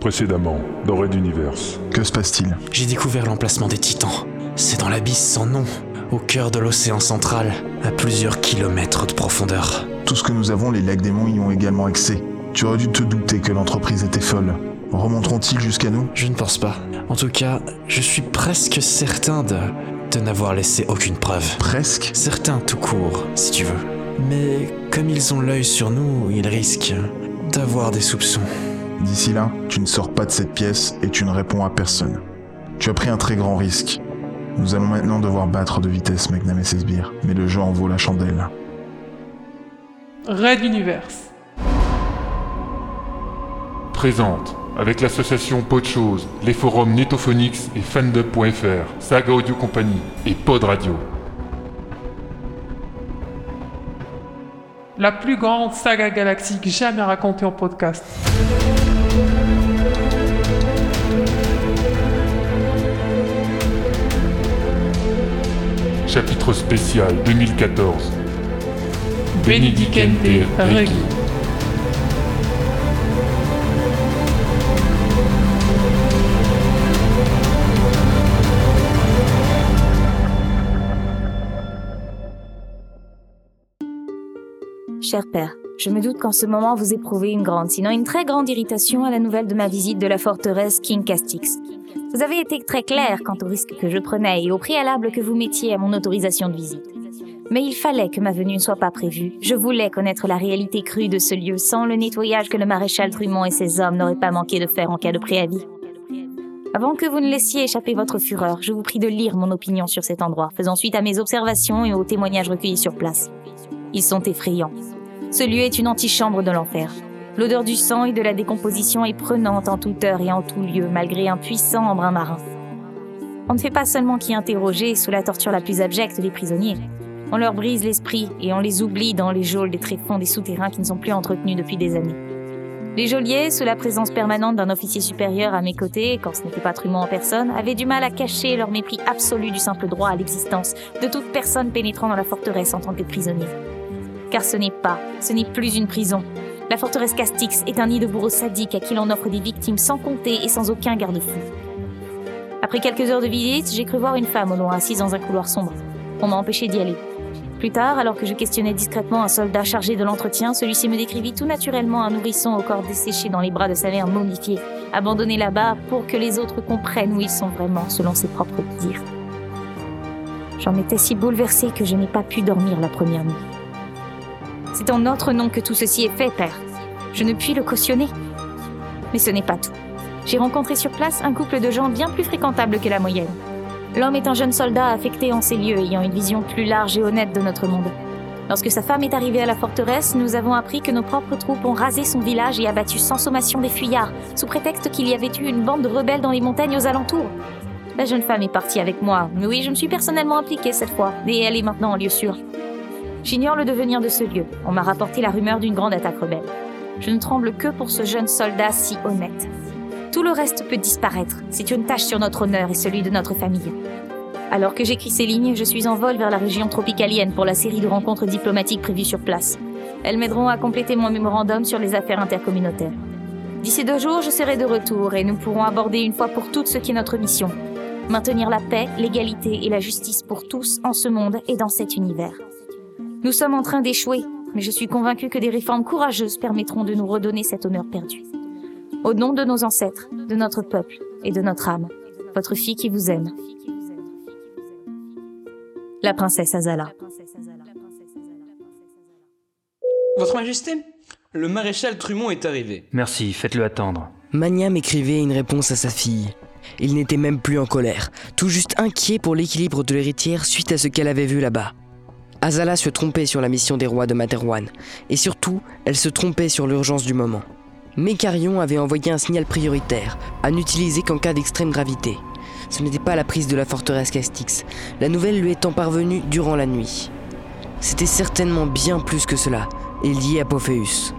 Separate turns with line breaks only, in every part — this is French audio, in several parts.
Précédemment, dans Red Universe.
Que se passe-t-il?
J'ai découvert l'emplacement des titans. C'est dans l'abysse sans nom, au cœur de l'océan central, à plusieurs kilomètres de profondeur.
Tout ce que nous avons, les lacs démons y ont également accès. Tu aurais dû te douter que l'entreprise était folle. Remonteront-ils jusqu'à nous?
Je ne pense pas. En tout cas, je suis presque certain de, de n'avoir laissé aucune preuve.
Presque?
Certain tout court, si tu veux. Mais comme ils ont l'œil sur nous, ils risquent d'avoir des soupçons.
D'ici là, tu ne sors pas de cette pièce et tu ne réponds à personne. Tu as pris un très grand risque. Nous allons maintenant devoir battre de vitesse Magnam et ses sbires, mais le jeu en vaut la chandelle.
Red Universe.
Présente, avec l'association Podchose, les forums Netophonix et Fandub.fr, Saga Audio Company et Pod Radio.
La plus grande saga galactique jamais racontée en podcast.
Spécial 2014.
Benedicente Regi.
Cher père, je me doute qu'en ce moment vous éprouvez une grande, sinon une très grande irritation à la nouvelle de ma visite de la forteresse King Castix. Vous avez été très clair quant au risque que je prenais et au préalable que vous mettiez à mon autorisation de visite. Mais il fallait que ma venue ne soit pas prévue. Je voulais connaître la réalité crue de ce lieu sans le nettoyage que le maréchal Trumont et ses hommes n'auraient pas manqué de faire en cas de préavis. Avant que vous ne laissiez échapper votre fureur, je vous prie de lire mon opinion sur cet endroit, faisant suite à mes observations et aux témoignages recueillis sur place. Ils sont effrayants. Ce lieu est une antichambre de l'enfer. L'odeur du sang et de la décomposition est prenante en toute heure et en tout lieu, malgré un puissant embrun marin. On ne fait pas seulement qu'y interroger sous la torture la plus abjecte des prisonniers. On leur brise l'esprit et on les oublie dans les geôles des tréfonds des souterrains qui ne sont plus entretenus depuis des années. Les geôliers, sous la présence permanente d'un officier supérieur à mes côtés, quand ce n'était pas Trumont en personne, avaient du mal à cacher leur mépris absolu du simple droit à l'existence de toute personne pénétrant dans la forteresse en tant que prisonnier. Car ce n'est pas, ce n'est plus une prison. La forteresse Castix est un nid de bourreaux sadiques à qui l'on offre des victimes sans compter et sans aucun garde-fou. Après quelques heures de visite, j'ai cru voir une femme au loin assise dans un couloir sombre. On m'a empêché d'y aller. Plus tard, alors que je questionnais discrètement un soldat chargé de l'entretien, celui-ci me décrivit tout naturellement un nourrisson au corps desséché dans les bras de sa mère momifiée, abandonné là-bas pour que les autres comprennent où ils sont vraiment, selon ses propres dires. J'en étais si bouleversée que je n'ai pas pu dormir la première nuit. C'est en notre nom que tout ceci est fait, père. Je ne puis le cautionner. Mais ce n'est pas tout. J'ai rencontré sur place un couple de gens bien plus fréquentables que la moyenne. L'homme est un jeune soldat affecté en ces lieux, ayant une vision plus large et honnête de notre monde. Lorsque sa femme est arrivée à la forteresse, nous avons appris que nos propres troupes ont rasé son village et abattu sans sommation des fuyards, sous prétexte qu'il y avait eu une bande de rebelles dans les montagnes aux alentours. La jeune femme est partie avec moi, mais oui, je me suis personnellement impliquée cette fois, et elle est maintenant en lieu sûr. J'ignore le devenir de ce lieu. On m'a rapporté la rumeur d'une grande attaque rebelle. Je ne tremble que pour ce jeune soldat si honnête. Tout le reste peut disparaître. C'est une tâche sur notre honneur et celui de notre famille. Alors que j'écris ces lignes, je suis en vol vers la région tropicalienne pour la série de rencontres diplomatiques prévues sur place. Elles m'aideront à compléter mon mémorandum sur les affaires intercommunautaires. D'ici deux jours, je serai de retour et nous pourrons aborder une fois pour toutes ce qui est notre mission. Maintenir la paix, l'égalité et la justice pour tous en ce monde et dans cet univers. Nous sommes en train d'échouer, mais je suis convaincu que des réformes courageuses permettront de nous redonner cet honneur perdu. Au nom de nos ancêtres, de notre peuple et de notre âme, votre fille qui vous aime. La princesse Azala.
Votre Majesté, le maréchal Trumont est arrivé.
Merci, faites-le attendre.
Magnam écrivait une réponse à sa fille. Il n'était même plus en colère, tout juste inquiet pour l'équilibre de l'héritière suite à ce qu'elle avait vu là-bas. Azala se trompait sur la mission des rois de Materwan, et surtout, elle se trompait sur l'urgence du moment. Mécarion avait envoyé un signal prioritaire, à n'utiliser qu'en cas d'extrême gravité. Ce n'était pas la prise de la forteresse Castix, la nouvelle lui étant parvenue durant la nuit. C'était certainement bien plus que cela, et lié à Pophéus.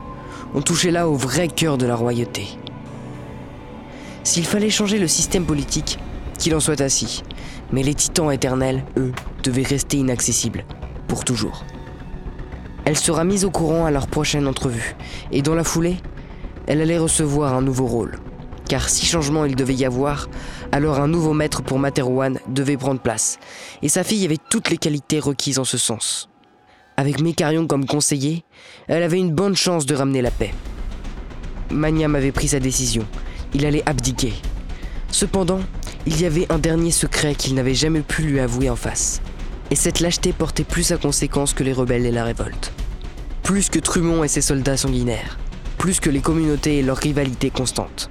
On touchait là au vrai cœur de la royauté. S'il fallait changer le système politique, qu'il en soit ainsi. Mais les titans éternels, eux, devaient rester inaccessibles, toujours. Elle sera mise au courant à leur prochaine entrevue, et dans la foulée, elle allait recevoir un nouveau rôle. car si changement il devait y avoir, alors un nouveau maître pour Materwan devait prendre place, et sa fille avait toutes les qualités requises en ce sens. Avec Mécarion comme conseiller, elle avait une bonne chance de ramener la paix. Maniam avait pris sa décision, il allait abdiquer. Cependant, il y avait un dernier secret qu'il n'avait jamais pu lui avouer en face. Et cette lâcheté portait plus à conséquence que les rebelles et la révolte. Plus que Trumont et ses soldats sanguinaires. Plus que les communautés et leur rivalité constante.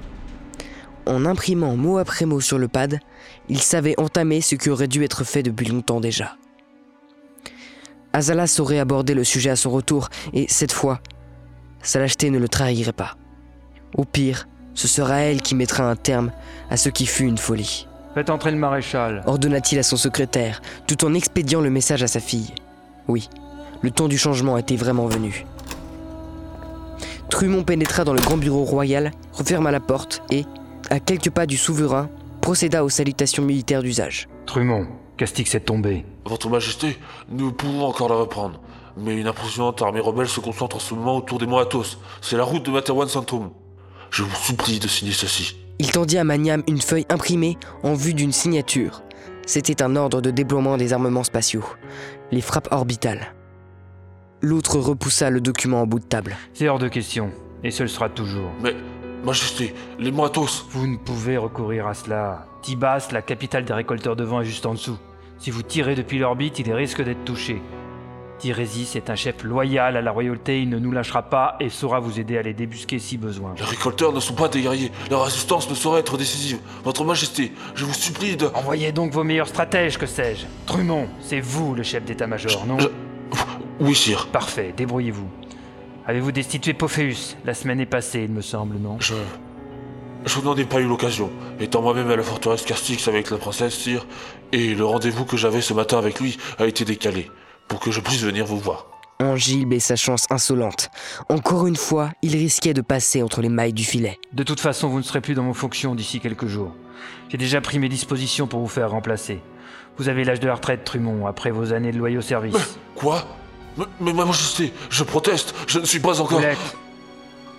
En imprimant mot après mot sur le pad, il savait entamer ce qui aurait dû être fait depuis longtemps déjà. Azala saurait aborder le sujet à son retour, et cette fois, sa lâcheté ne le trahirait pas. Au pire, ce sera elle qui mettra un terme à ce qui fut une folie.
Faites entrer le maréchal.
Ordonna-t-il à son secrétaire, tout en expédiant le message à sa fille. Oui, le temps du changement était vraiment venu. Trumont pénétra dans le grand bureau royal, referma la porte et, à quelques pas du souverain, procéda aux salutations militaires d'usage.
Trumont, Castix est tombé.
Votre Majesté, nous pouvons encore la reprendre. Mais une impressionnante armée rebelle se concentre en ce moment autour des monts Athos. C'est la route de Materwan Sanctum. Je vous supplie de signer ceci.
Il tendit à Maniam une feuille imprimée en vue d'une signature. C'était un ordre de déploiement des armements spatiaux, les frappes orbitales. L'autre repoussa le document en bout de table.
C'est hors de question, et ce le sera toujours.
Mais, Majesté, les Athos.
Vous ne pouvez recourir à cela. Tibas, la capitale des récolteurs de vent, est juste en dessous. Si vous tirez depuis l'orbite, il risque d'être touché. Tirésis est un chef loyal à la royauté, il ne nous lâchera pas et saura vous aider à les débusquer si besoin.
Les récolteurs ne sont pas des guerriers, leur résistance ne saurait être décisive. Votre Majesté, je vous supplie de...
Envoyez donc vos meilleurs stratèges, que sais-je. Trumont, c'est vous le chef d'état-major, non
Je- Oui, sire.
Parfait, débrouillez-vous. Avez-vous destitué Pophéus? La semaine est passée, il me semble, non
Je... Je n'en ai pas eu l'occasion, étant moi-même à la forteresse Castix avec la princesse, sire, et le rendez-vous que j'avais ce matin avec lui a été décalé, pour que je puisse venir vous voir.
Angilbe et sa chance insolente. Encore une fois, il risquait de passer entre les mailles du filet.
De toute façon, vous ne serez plus dans vos fonctions d'ici quelques jours. J'ai déjà pris mes dispositions pour vous faire remplacer. Vous avez l'âge de la retraite, Trumont, après vos années de loyaux service.
Quoi? Mais, mais ma Majesté, je proteste, je ne suis pas encore...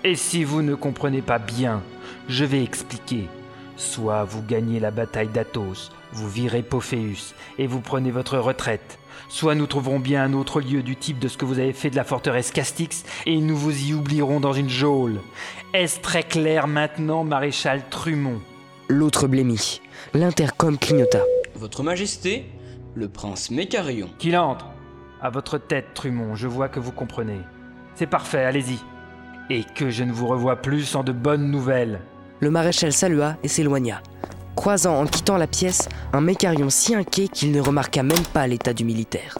Et si vous ne comprenez pas bien, je vais expliquer. Soit vous gagnez la bataille d'Athos, vous virez Pophéus et vous prenez votre retraite. Soit nous trouverons bien un autre lieu du type de ce que vous avez fait de la forteresse Castix et nous vous y oublierons dans une geôle. Est-ce très clair maintenant, maréchal Trumont?
L'autre blêmit. L'intercom clignota.
Votre Majesté, le prince Mécarion.
Qu'il entre À votre tête, Trumont, je vois que vous comprenez. C'est parfait, allez-y. Et que je ne vous revoie plus sans de bonnes nouvelles.
Le maréchal salua et s'éloigna, croisant en quittant la pièce un mécarion si inquiet qu'il ne remarqua même pas l'état du militaire.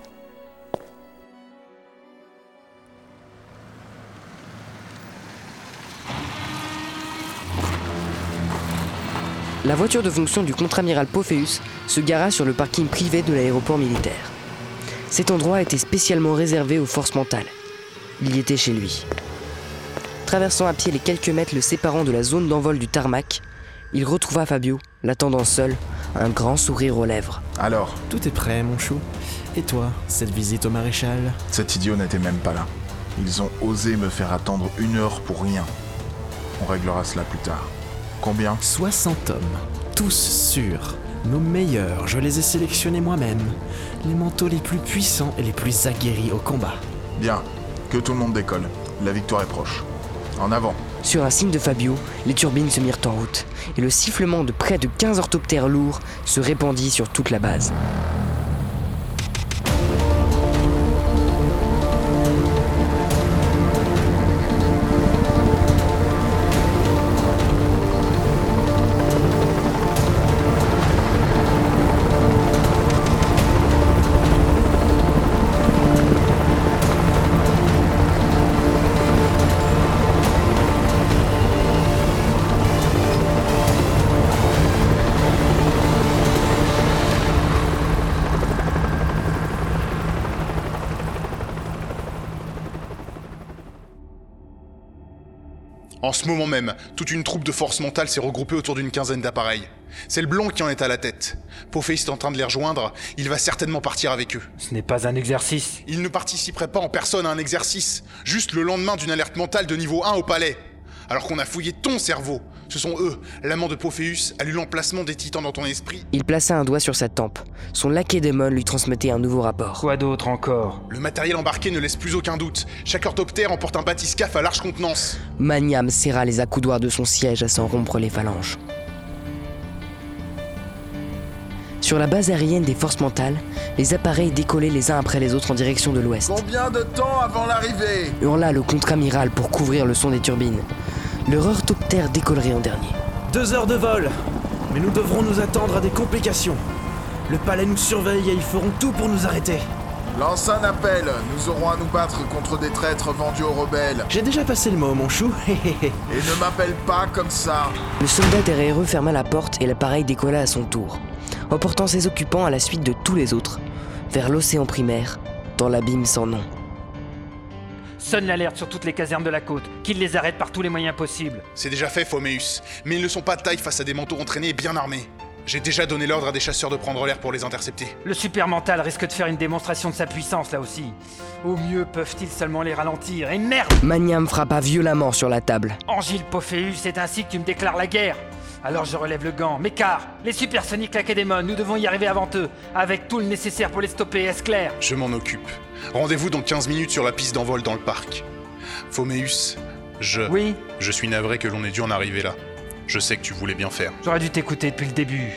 La voiture de fonction du contre-amiral Pophéus se gara sur le parking privé de l'aéroport militaire. Cet endroit était spécialement réservé aux forces mentales. Il y était chez lui. Traversant à pied les quelques mètres le séparant de la zone d'envol du tarmac, il retrouva Fabio, l'attendant seul, un grand sourire aux lèvres.
Alors,
Tout est prêt, mon chou. Et toi, cette visite au maréchal?
Cet idiot n'était même pas là. Ils ont osé me faire attendre une heure pour rien. On réglera cela plus tard. Combien?
60 hommes, tous sûrs. Nos meilleurs, je les ai sélectionnés moi-même. Les manteaux les plus puissants et les plus aguerris au combat.
Bien. Que tout le monde décolle. La victoire est proche. En avant.
Sur un signe de Fabio, les turbines se mirent en route, et le sifflement de près de 15 orthoptères lourds se répandit sur toute la base.
Moment même, toute une troupe de force mentale s'est regroupée autour d'une quinzaine d'appareils. C'est le blond qui en est à la tête. Pophéus est en train de les rejoindre, il va certainement partir avec eux.
Ce n'est pas un exercice.
Il ne participerait pas en personne à un exercice, juste le lendemain d'une alerte mentale de niveau 1 au palais. Alors qu'on a fouillé ton cerveau, Ce sont eux, l'amant de Pophéus, a lu l'emplacement des titans dans ton esprit.
Il plaça un doigt sur sa tempe. Son lacédémon lui transmettait un nouveau rapport.
Quoi d'autre encore?
Le matériel embarqué ne laisse plus aucun doute. Chaque orthoptère emporte un bathyscaphe à large contenance.
Maniam serra les accoudoirs de son siège à s'en rompre les phalanges. Sur la base aérienne des forces mentales, les appareils décollaient les uns après les autres en direction de l'ouest.
Combien de temps avant l'arrivée?
Hurla le contre-amiral pour couvrir le son des turbines. Le orthoptère décollerait en dernier.
Deux heures de vol Mais nous devrons nous attendre à des complications. Le palais nous surveille et ils feront tout pour nous arrêter.
Lance un appel, nous aurons à nous battre contre des traîtres vendus aux rebelles.
J'ai déjà passé le mot, mon chou.
et ne m'appelle pas comme ça.
Le soldat derrière eux ferma la porte et l'appareil décolla à son tour, emportant ses occupants à la suite de tous les autres, vers l'océan primaire, dans l'abîme sans nom.
Sonne l'alerte sur toutes les casernes de la côte, qu'ils les arrêtent par tous les moyens possibles.
C'est déjà fait, Phoméus, mais ils ne sont pas de taille face à des manteaux entraînés et bien armés. J'ai déjà donné l'ordre à des chasseurs de prendre l'air pour les intercepter.
Le super mental risque de faire une démonstration de sa puissance là aussi. Au mieux peuvent-ils seulement les ralentir, et merde
Maniam frappa violemment sur la table.
Angile Pophéus, c'est ainsi que tu me déclares la guerre alors je relève le gant. Mais car, les supersoniques Lacédémon, nous devons y arriver avant eux, avec tout le nécessaire pour les stopper, est-ce clair?
Je m'en occupe. Rendez-vous dans 15 minutes sur la piste d'envol dans le parc. Phoméus, je.
Oui
Je suis navré que l'on ait dû en arriver là. Je sais que tu voulais bien faire.
J'aurais dû t'écouter depuis le début.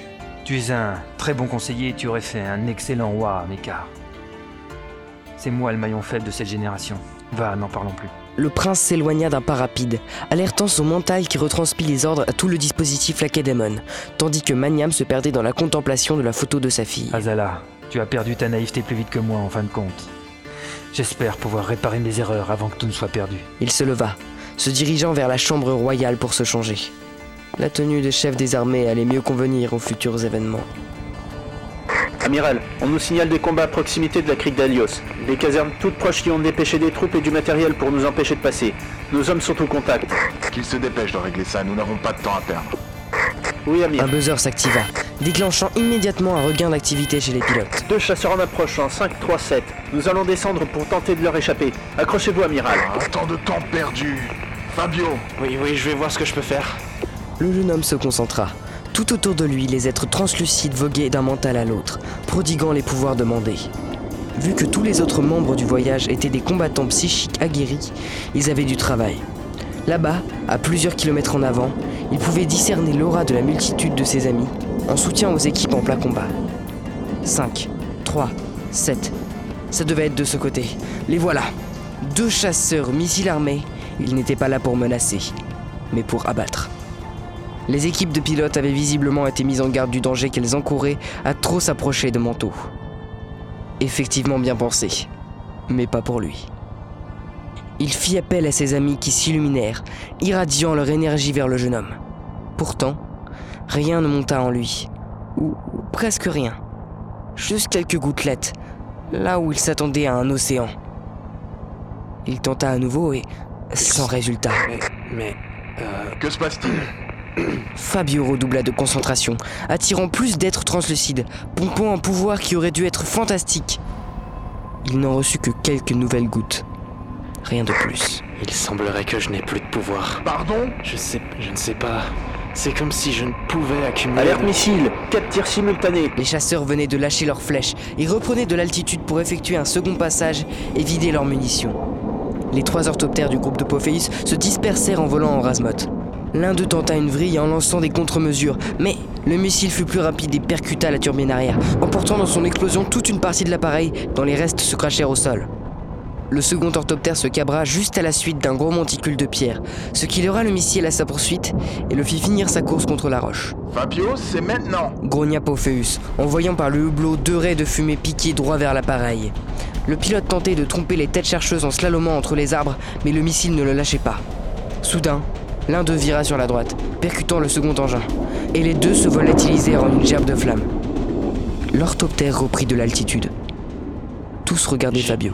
Tu es un très bon conseiller et tu aurais fait un excellent roi, Mécard. C'est moi le maillon faible de cette génération. Va, n'en parlons plus.
Le prince s'éloigna d'un pas rapide, alertant son mental qui retransmit les ordres à tout le dispositif Lacédémon, tandis que Maniam se perdait dans la contemplation de la photo de sa fille.
Azala, tu as perdu ta naïveté plus vite que moi en fin de compte. J'espère pouvoir réparer mes erreurs avant que tout ne soit perdu.
Il se leva, se dirigeant vers la chambre royale pour se changer. La tenue de chef des armées allait mieux convenir aux futurs événements.
Amiral, on nous signale des combats à proximité de la crique d'Alios. Des casernes toutes proches qui ont dépêché des troupes et du matériel pour nous empêcher de passer. Nos hommes sont au contact.
Qu'ils se dépêchent de régler ça, nous n'avons pas de temps à perdre.
Oui, Amir.
Un buzzer s'activa, déclenchant immédiatement un regain d'activité chez les pilotes.
Deux chasseurs en approche en 5, 3, 7. Nous allons descendre pour tenter de leur échapper. Accrochez-vous, Amiral.
Ah, tant de temps perdu. Fabio
Oui, oui, je vais voir ce que je peux faire.
Le jeune homme se concentra. Tout autour de lui, les êtres translucides voguaient d'un mental à l'autre, prodiguant les pouvoirs demandés. Vu que tous les autres membres du voyage étaient des combattants psychiques aguerris, ils avaient du travail. Là-bas, à plusieurs kilomètres en avant, il pouvait discerner l'aura de la multitude de ses amis, en soutien aux équipes en plein combat. 5, 3, 7. Ça devait être de ce côté. Les voilà. Deux chasseurs missiles armés. Ils n'étaient pas là pour menacer, mais pour abattre. Les équipes de pilotes avaient visiblement été mises en garde du danger qu'elles encouraient à trop s'approcher de Manteau. Effectivement bien pensé, mais pas pour lui. Il fit appel à ses amis qui s'illuminèrent, irradiant leur énergie vers le jeune homme. Pourtant, rien ne monta en lui, ou, presque rien. Juste quelques gouttelettes, là où il s'attendait à un océan. Il tenta à nouveau et sans résultat.
Mais, mais euh...
que se passe-t-il?
Fabio redoubla de concentration, attirant plus d'êtres translucides, pompant un pouvoir qui aurait dû être fantastique. Il n'en reçut que quelques nouvelles gouttes. Rien de plus.
Il semblerait que je n'ai plus de pouvoir.
Pardon?
Je sais, je ne sais pas. C'est comme si je ne pouvais accumuler.
Alerte missile Quatre tirs simultanés
Les chasseurs venaient de lâcher leurs flèches et reprenaient de l'altitude pour effectuer un second passage et vider leurs munitions. Les trois orthoptères du groupe de Pophéus se dispersèrent en volant en rasmote. L'un d'eux tenta une vrille en lançant des contre-mesures, mais le missile fut plus rapide et percuta la turbine arrière, emportant dans son explosion toute une partie de l'appareil dont les restes se crachèrent au sol. Le second orthoptère se cabra juste à la suite d'un gros monticule de pierre, ce qui leurra le missile à sa poursuite et le fit finir sa course contre la roche.
Fabio, c'est maintenant
grogna Pophéus, en voyant par le hublot deux raies de fumée piquer droit vers l'appareil. Le pilote tentait de tromper les têtes chercheuses en slalomant entre les arbres, mais le missile ne le lâchait pas. Soudain, l'un d'eux vira sur la droite, percutant le second engin, et les deux se volatilisèrent en une gerbe de flammes. L'orthoptère reprit de l'altitude. Tous regardaient Fabio.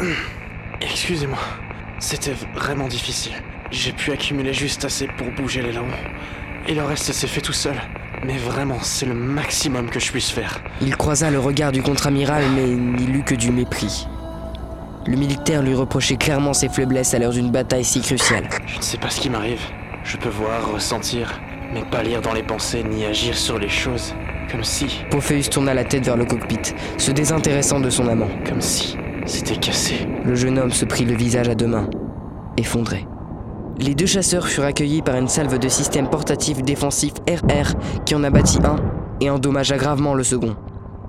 Excusez-moi, c'était vraiment difficile. J'ai pu accumuler juste assez pour bouger les laons. Et le reste s'est fait tout seul. Mais vraiment, c'est le maximum que je puisse faire.
Il croisa le regard du contre-amiral, mais n'y eut que du mépris. Le militaire lui reprochait clairement ses faiblesses à l'heure d'une bataille si cruciale.
Je ne sais pas ce qui m'arrive, Je peux voir, ressentir, mais pas lire dans les pensées ni agir sur les choses. Comme si.
Pophéus tourna la tête vers le cockpit, se désintéressant de son amant.
Comme si c'était cassé.
Le jeune homme se prit le visage à deux mains, effondré. Les deux chasseurs furent accueillis par une salve de systèmes portatifs défensifs RR qui en abattit un et endommagea gravement le second.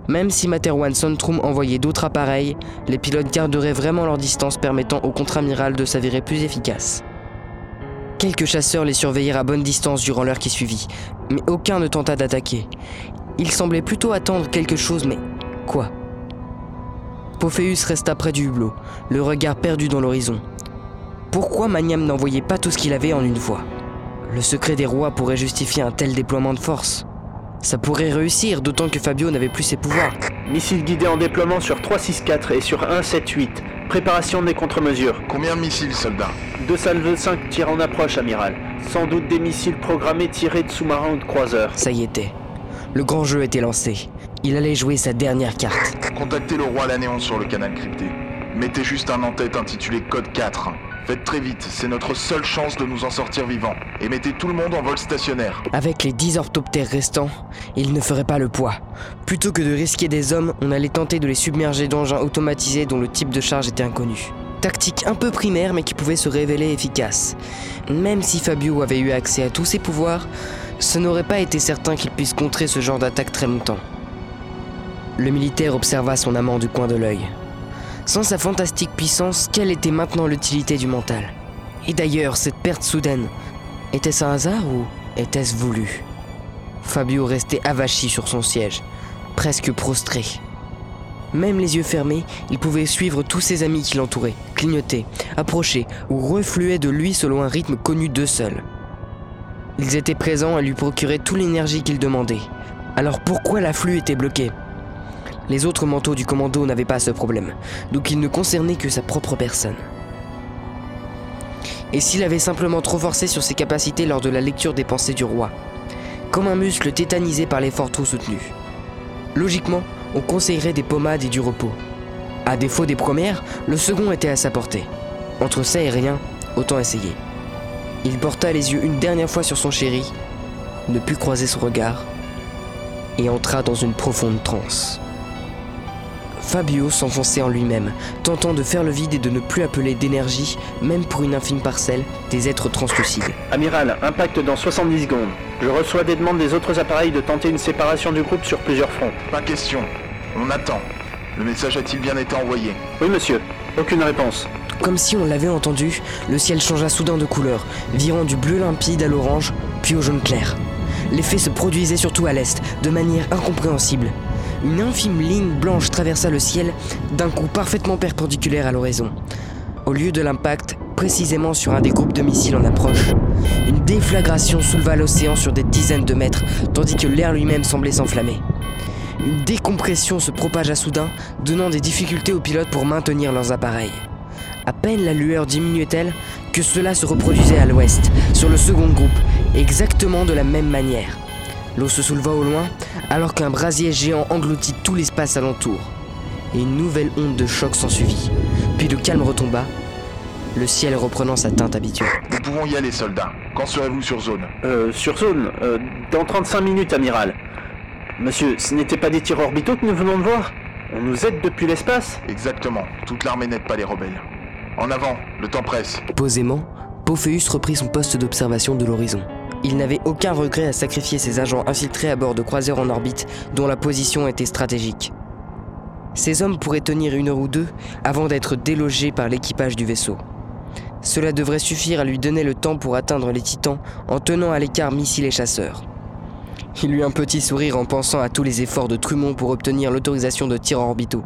Même si Materwan Sontrum envoyait d'autres appareils, les pilotes garderaient vraiment leur distance permettant au contre-amiral de s'avérer plus efficace. Quelques chasseurs les surveillèrent à bonne distance durant l'heure qui suivit, mais aucun ne tenta d'attaquer. Ils semblaient plutôt attendre quelque chose, mais quoi? Pophéus resta près du hublot, le regard perdu dans l'horizon. Pourquoi Magnam n'envoyait pas tout ce qu'il avait en une fois? Le secret des rois pourrait justifier un tel déploiement de force. Ça pourrait réussir, d'autant que Fabio n'avait plus ses pouvoirs.
Missile guidé en déploiement sur 364 et sur 178. Préparation des contre-mesures.
Combien de missiles, soldats?
Deux salves 5 tirent en approche, amiral. Sans doute des missiles programmés tirés de sous-marins ou de croiseurs.
Ça y était. Le grand jeu était lancé. Il allait jouer sa dernière carte.
Contactez le roi Lanéon sur le canal crypté. Mettez juste un en-tête intitulé Code 4. Faites très vite, c'est notre seule chance de nous en sortir vivants. Et mettez tout le monde en vol stationnaire.
Avec les 10 orthoptères restants, ils ne feraient pas le poids. Plutôt que de risquer des hommes, on allait tenter de les submerger d'engins automatisés dont le type de charge était inconnu. Tactique un peu primaire mais qui pouvait se révéler efficace. Même si Fabio avait eu accès à tous ses pouvoirs, ce n'aurait pas été certain qu'il puisse contrer ce genre d'attaque très longtemps. Le militaire observa son amant du coin de l'œil. Sans sa fantastique puissance, quelle était maintenant l'utilité du mental? Et d'ailleurs, cette perte soudaine, était-ce un hasard ou était-ce voulu? Fabio restait avachi sur son siège, presque prostré. Même les yeux fermés, il pouvait suivre tous ses amis qui l'entouraient, clignoter, approcher ou refluer de lui selon un rythme connu d'eux seuls. Ils étaient présents et lui procuraient toute l'énergie qu'il demandait. Alors pourquoi l'afflux était bloqué? Les autres manteaux du commando n'avaient pas ce problème, donc il ne concernait que sa propre personne. Et s'il avait simplement trop forcé sur ses capacités lors de la lecture des pensées du roi Comme un muscle tétanisé par l'effort trop soutenu. Logiquement, on conseillerait des pommades et du repos. À défaut des premières, le second était à sa portée. Entre ça et rien, autant essayer. Il porta les yeux une dernière fois sur son chéri, ne put croiser son regard, et entra dans une profonde transe. Fabio s'enfonçait en lui-même, tentant de faire le vide et de ne plus appeler d'énergie, même pour une infime parcelle, des êtres translucides.
Amiral, impact dans 70 secondes. Je reçois des demandes des autres appareils de tenter une séparation du groupe sur plusieurs fronts.
Pas question. On attend. Le message a-t-il bien été envoyé
Oui, monsieur. Aucune réponse.
Comme si on l'avait entendu, le ciel changea soudain de couleur, virant du bleu limpide à l'orange, puis au jaune clair. L'effet se produisait surtout à l'est, de manière incompréhensible. Une infime ligne blanche traversa le ciel, d'un coup parfaitement perpendiculaire à l'horizon. Au lieu de l'impact, précisément sur un des groupes de missiles en approche, une déflagration souleva l'océan sur des dizaines de mètres, tandis que l'air lui-même semblait s'enflammer. Une décompression se propagea soudain, donnant des difficultés aux pilotes pour maintenir leurs appareils. À peine la lueur diminuait-elle que cela se reproduisait à l'ouest, sur le second groupe, exactement de la même manière. L'eau se souleva au loin, alors qu'un brasier géant engloutit tout l'espace alentour. Et une nouvelle onde de choc s'ensuivit. Puis le calme retomba, le ciel reprenant sa teinte habituelle.
Nous pouvons y aller, soldats. Quand serez-vous sur zone?
Euh, sur zone, euh, dans 35 minutes, amiral. Monsieur, ce n'était pas des tirs orbitaux que nous venons de voir? On nous aide depuis l'espace?
Exactement. Toute l'armée n'aide pas les rebelles. En avant, le temps presse.
Posément, Pophéus reprit son poste d'observation de l'horizon. Il n'avait aucun regret à sacrifier ses agents infiltrés à bord de croiseurs en orbite dont la position était stratégique. Ces hommes pourraient tenir une heure ou deux avant d'être délogés par l'équipage du vaisseau. Cela devrait suffire à lui donner le temps pour atteindre les titans en tenant à l'écart missiles et chasseurs. Il eut un petit sourire en pensant à tous les efforts de Trumont pour obtenir l'autorisation de tirs orbitaux.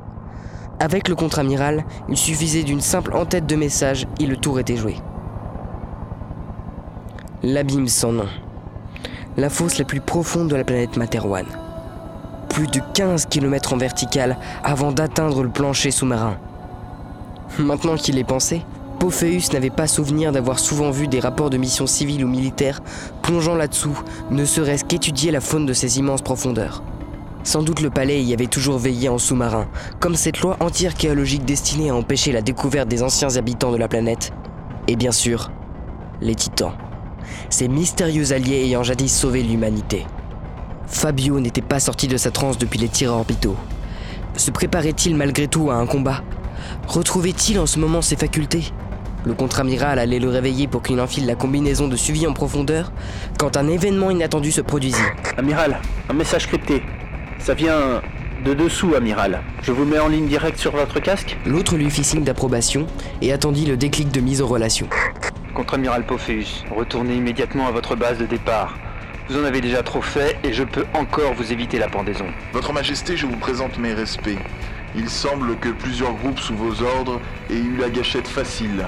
Avec le contre-amiral, il suffisait d'une simple en-tête de message et le tour était joué. L'abîme sans nom. La fosse la plus profonde de la planète Materwan. Plus de 15 km en vertical avant d'atteindre le plancher sous-marin. Maintenant qu'il est pensé, Pophéus n'avait pas souvenir d'avoir souvent vu des rapports de missions civiles ou militaires plongeant là-dessous, ne serait-ce qu'étudier la faune de ces immenses profondeurs. Sans doute le palais y avait toujours veillé en sous-marin, comme cette loi anti-archéologique destinée à empêcher la découverte des anciens habitants de la planète. Et bien sûr, les titans. Ces mystérieux alliés ayant jadis sauvé l'humanité. Fabio n'était pas sorti de sa transe depuis les tirs orbitaux. Se préparait-il malgré tout à un combat? Retrouvait-il en ce moment ses facultés? Le contre-amiral allait le réveiller pour qu'il enfile la combinaison de suivi en profondeur quand un événement inattendu se produisit.
Amiral, un message crypté. Ça vient de dessous, amiral. Je vous mets en ligne directe sur votre casque?
L'autre lui fit signe d'approbation et attendit le déclic de mise en relation.
Contre-amiral Pophéus, retournez immédiatement à votre base de départ. Vous en avez déjà trop fait et je peux encore vous éviter la pendaison.
Votre Majesté, je vous présente mes respects. Il semble que plusieurs groupes sous vos ordres aient eu la gâchette facile.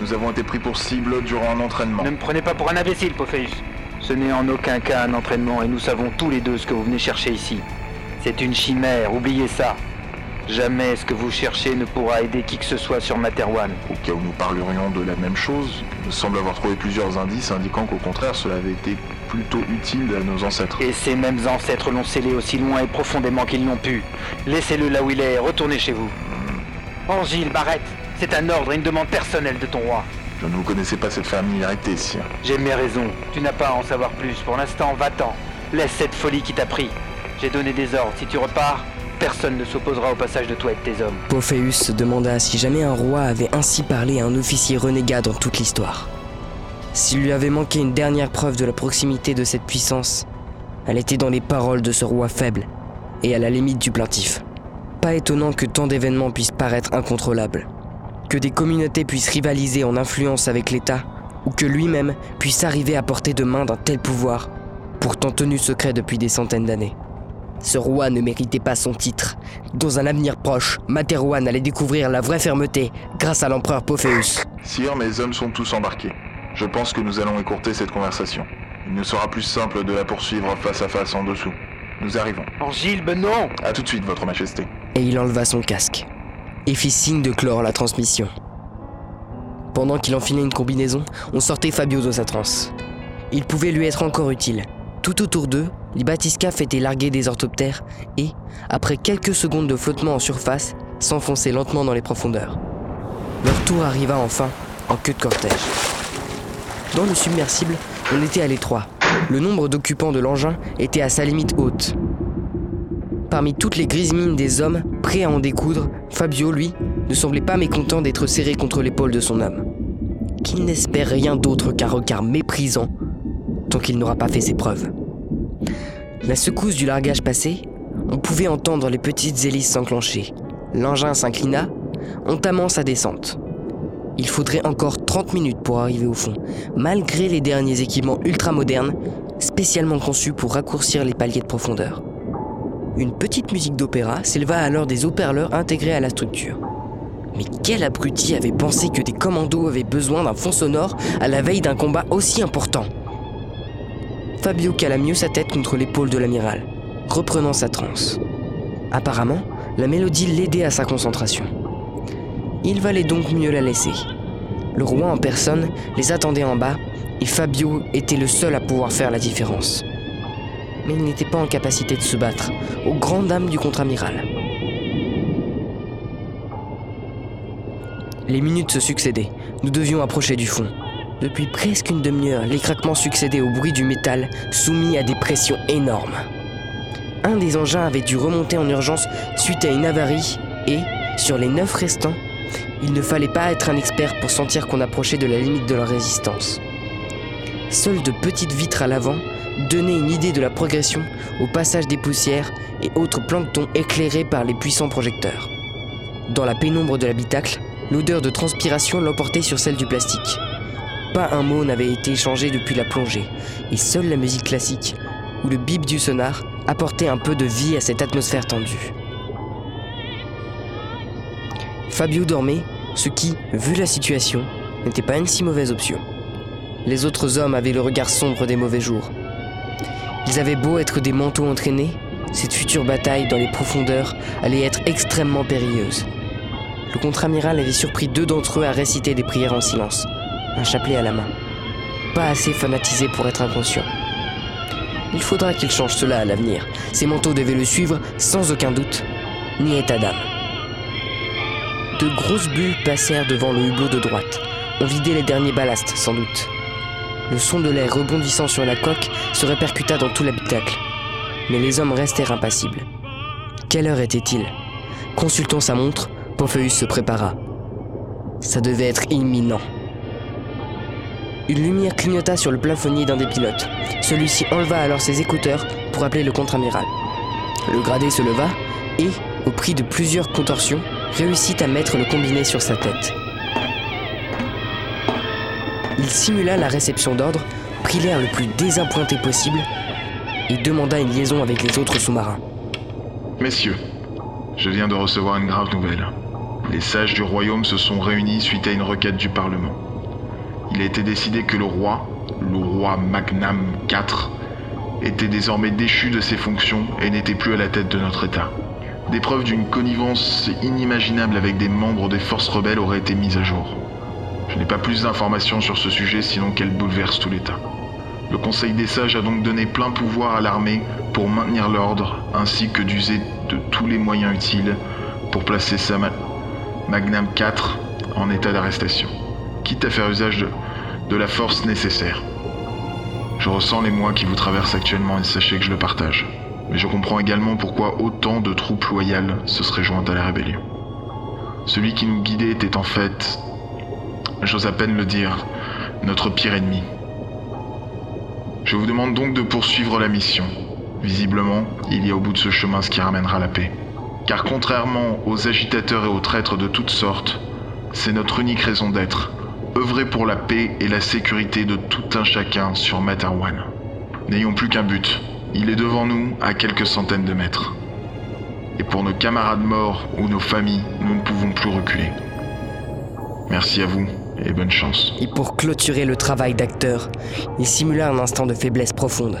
Nous avons été pris pour cible durant un entraînement.
Ne me prenez pas pour un imbécile, Pophéus. Ce n'est en aucun cas un entraînement et nous savons tous les deux ce que vous venez chercher ici. C'est une chimère, oubliez ça. Jamais ce que vous cherchez ne pourra aider qui que ce soit sur Materwan.
Au cas où nous parlerions de la même chose, il me semble avoir trouvé plusieurs indices indiquant qu'au contraire cela avait été plutôt utile à nos ancêtres.
Et ces mêmes ancêtres l'ont scellé aussi loin et profondément qu'ils l'ont pu. Laissez-le là où il est, retournez chez vous. Angile, Barrett, c'est un ordre et une demande personnelle de ton roi.
Je ne vous connaissais pas cette familiarité, sire.
J'ai mes raisons. Tu n'as pas à en savoir plus. Pour l'instant, va-t'en. Laisse cette folie qui t'a pris. J'ai donné des ordres. Si tu repars, personne ne s'opposera au passage de toi et de tes hommes.
Pophéus se demanda si jamais un roi avait ainsi parlé à un officier renégat dans toute l'histoire. S'il lui avait manqué une dernière preuve de la proximité de cette puissance, elle était dans les paroles de ce roi faible et à la limite du plaintif. Pas étonnant que tant d'événements puissent paraître incontrôlables, que des communautés puissent rivaliser en influence avec l'État, ou que lui-même puisse arriver à porter de main d'un tel pouvoir, pourtant tenu secret depuis des centaines d'années. Ce roi ne méritait pas son titre. Dans un avenir proche, Materwan allait découvrir la vraie fermeté grâce à l'empereur Pophéus.
Sire, mes hommes sont tous embarqués. Je pense que nous allons écourter cette conversation. Il nous sera plus simple de la poursuivre face à face en dessous. Nous arrivons.
Angile, ben non
À tout de suite, Votre Majesté.
Et il enleva son casque et fit signe de clore la transmission. Pendant qu'il enfilait une combinaison, on sortait Fabio de sa transe. Il pouvait lui être encore utile. Tout autour d'eux, les bathyscaphes étaient largués des orthoptères et, après quelques secondes de flottement en surface, s'enfonçaient lentement dans les profondeurs. Leur tour arriva enfin en queue de cortège. Dans le submersible, on était à l'étroit. Le nombre d'occupants de l'engin était à sa limite haute. Parmi toutes les grises mines des hommes, prêts à en découdre, Fabio, lui, ne semblait pas mécontent d'être serré contre l'épaule de son homme. Qu'il n'espère rien d'autre qu'un regard méprisant tant qu'il n'aura pas fait ses preuves. La secousse du largage passé, on pouvait entendre les petites hélices s'enclencher. L'engin s'inclina, entamant sa descente. Il faudrait encore 30 minutes pour arriver au fond, malgré les derniers équipements ultra-modernes, spécialement conçus pour raccourcir les paliers de profondeur. Une petite musique d'opéra s'éleva alors des haut-parleurs intégrés à la structure. Mais quel abruti avait pensé que des commandos avaient besoin d'un fond sonore à la veille d'un combat aussi important Fabio cala mieux sa tête contre l'épaule de l'amiral, reprenant sa transe. Apparemment, la mélodie l'aidait à sa concentration. Il valait donc mieux la laisser. Le roi en personne les attendait en bas et Fabio était le seul à pouvoir faire la différence. Mais il n'était pas en capacité de se battre, aux grandes dames du contre-amiral. Les minutes se succédaient, nous devions approcher du fond. Depuis presque une demi-heure, les craquements succédaient au bruit du métal, soumis à des pressions énormes. Un des engins avait dû remonter en urgence suite à une avarie et, sur les neuf restants, il ne fallait pas être un expert pour sentir qu'on approchait de la limite de leur résistance. Seules de petites vitres à l'avant donnaient une idée de la progression au passage des poussières et autres planctons éclairés par les puissants projecteurs. Dans la pénombre de l'habitacle, l'odeur de transpiration l'emportait sur celle du plastique. Pas un mot n'avait été échangé depuis la plongée, et seule la musique classique, ou le bip du sonar, apportait un peu de vie à cette atmosphère tendue. Fabio dormait, ce qui, vu la situation, n'était pas une si mauvaise option. Les autres hommes avaient le regard sombre des mauvais jours. Ils avaient beau être des manteaux entraînés, cette future bataille dans les profondeurs allait être extrêmement périlleuse. Le contre-amiral avait surpris deux d'entre eux à réciter des prières en silence, un chapelet à la main. Pas assez fanatisés pour être inconscients. Il faudra qu'il change cela à l'avenir. Ces manteaux devaient le suivre sans aucun doute, ni état d'âme. De grosses bulles passèrent devant le hublot de droite. On vidait les derniers ballasts, sans doute. Le son de l'air rebondissant sur la coque se répercuta dans tout l'habitacle. Mais les hommes restèrent impassibles. Quelle heure était-il? Consultant sa montre, Pophéus se prépara. Ça devait être imminent. Une lumière clignota sur le plafonnier d'un des pilotes. Celui-ci enleva alors ses écouteurs pour appeler le contre-amiral. Le gradé se leva et, au prix de plusieurs contorsions, réussit à mettre le combiné sur sa tête. Il simula la réception d'ordre, prit l'air le plus désappointé possible et demanda une liaison avec les autres sous-marins.
Messieurs, je viens de recevoir une grave nouvelle. Les sages du royaume se sont réunis suite à une requête du Parlement. Il a été décidé que le roi, le roi Magnam IV, était désormais déchu de ses fonctions et n'était plus à la tête de notre État. Des preuves d'une connivence inimaginable avec des membres des forces rebelles auraient été mises à jour. Je n'ai pas plus d'informations sur ce sujet sinon qu'elle bouleverse tout l'État. Le Conseil des sages a donc donné plein pouvoir à l'armée pour maintenir l'ordre ainsi que d'user de tous les moyens utiles pour placer sa ma- Magnam 4 en état d'arrestation, quitte à faire usage de, la force nécessaire. Je ressens l'émoi qui vous traverse actuellement et sachez que je le partage. Mais je comprends également pourquoi autant de troupes loyales se seraient jointes à la rébellion. Celui qui nous guidait était en fait, j'ose à peine le dire, notre pire ennemi. Je vous demande donc de poursuivre la mission. Visiblement, il y a au bout de ce chemin ce qui ramènera la paix. Car contrairement aux agitateurs et aux traîtres de toutes sortes, c'est notre unique raison d'être. Œuvrer pour la paix et la sécurité de tout un chacun sur Materwan. N'ayons plus qu'un but. Il est devant nous à quelques centaines de mètres. Et pour nos camarades morts ou nos familles, nous ne pouvons plus reculer. Merci à vous et bonne chance.
Et pour clôturer le travail d'acteur, il simula un instant de faiblesse profonde.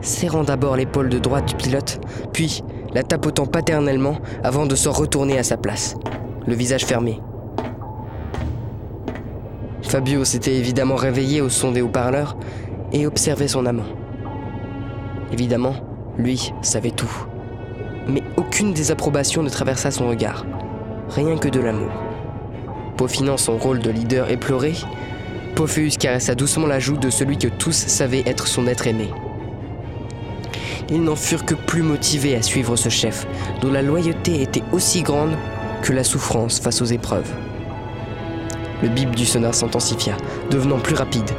Serrant d'abord l'épaule de droite du pilote, puis la tapotant paternellement avant de s'en retourner à sa place, le visage fermé. Fabio s'était évidemment réveillé au son des haut-parleurs et observait son amant. Évidemment, lui savait tout. Mais aucune désapprobation ne traversa son regard. Rien que de l'amour. Peaufinant son rôle de leader éploré, Pophéus caressa doucement la joue de celui que tous savaient être son être aimé. Ils n'en furent que plus motivés à suivre ce chef, dont la loyauté était aussi grande que la souffrance face aux épreuves. Le bip du sonar s'intensifia, devenant plus rapide.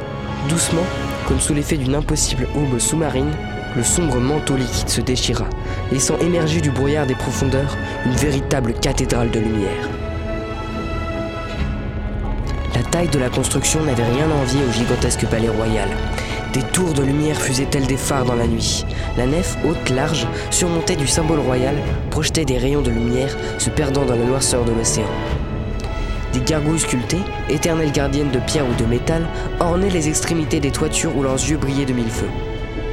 Doucement, comme sous l'effet d'une impossible aube sous-marine, le sombre manteau liquide se déchira, laissant émerger du brouillard des profondeurs une véritable cathédrale de lumière. La taille de la construction n'avait rien à envier au gigantesque palais royal. Des tours de lumière fusaient telles des phares dans la nuit? La nef, haute, large, surmontée du symbole royal, projetait des rayons de lumière se perdant dans la noirceur de l'océan. Des gargouilles sculptées, éternelles gardiennes de pierre ou de métal, ornaient les extrémités des toitures où leurs yeux brillaient de mille feux.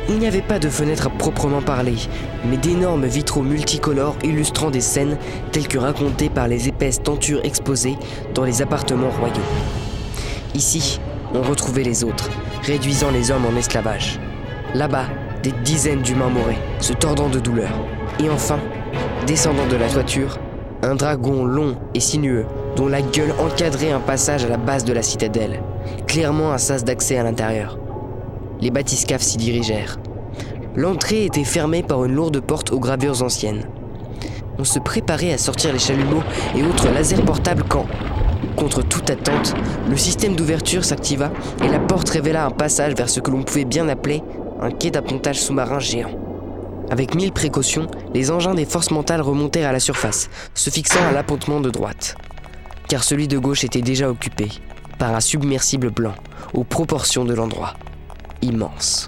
Il n'y avait pas de fenêtres à proprement parler, mais d'énormes vitraux multicolores illustrant des scènes telles que racontées par les épaisses tentures exposées dans les appartements royaux. Ici, on retrouvait les autres, réduisant les hommes en esclavage. Là-bas, des dizaines d'humains mouraient, se tordant de douleur. Et enfin, descendant de la toiture, un dragon long et sinueux, dont la gueule encadrait un passage à la base de la citadelle, clairement un sas d'accès à l'intérieur. Les bathyscaphes s'y dirigèrent. L'entrée était fermée par une lourde porte aux gravures anciennes. On se préparait à sortir les chalumeaux et autres lasers portables quand, contre toute attente, le système d'ouverture s'activa et la porte révéla un passage vers ce que l'on pouvait bien appeler un quai d'appontage sous-marin géant. Avec mille précautions, les engins des forces mentales remontèrent à la surface, se fixant à l'appontement de droite. Car celui de gauche était déjà occupé par un submersible blanc, aux proportions de l'endroit. Immense.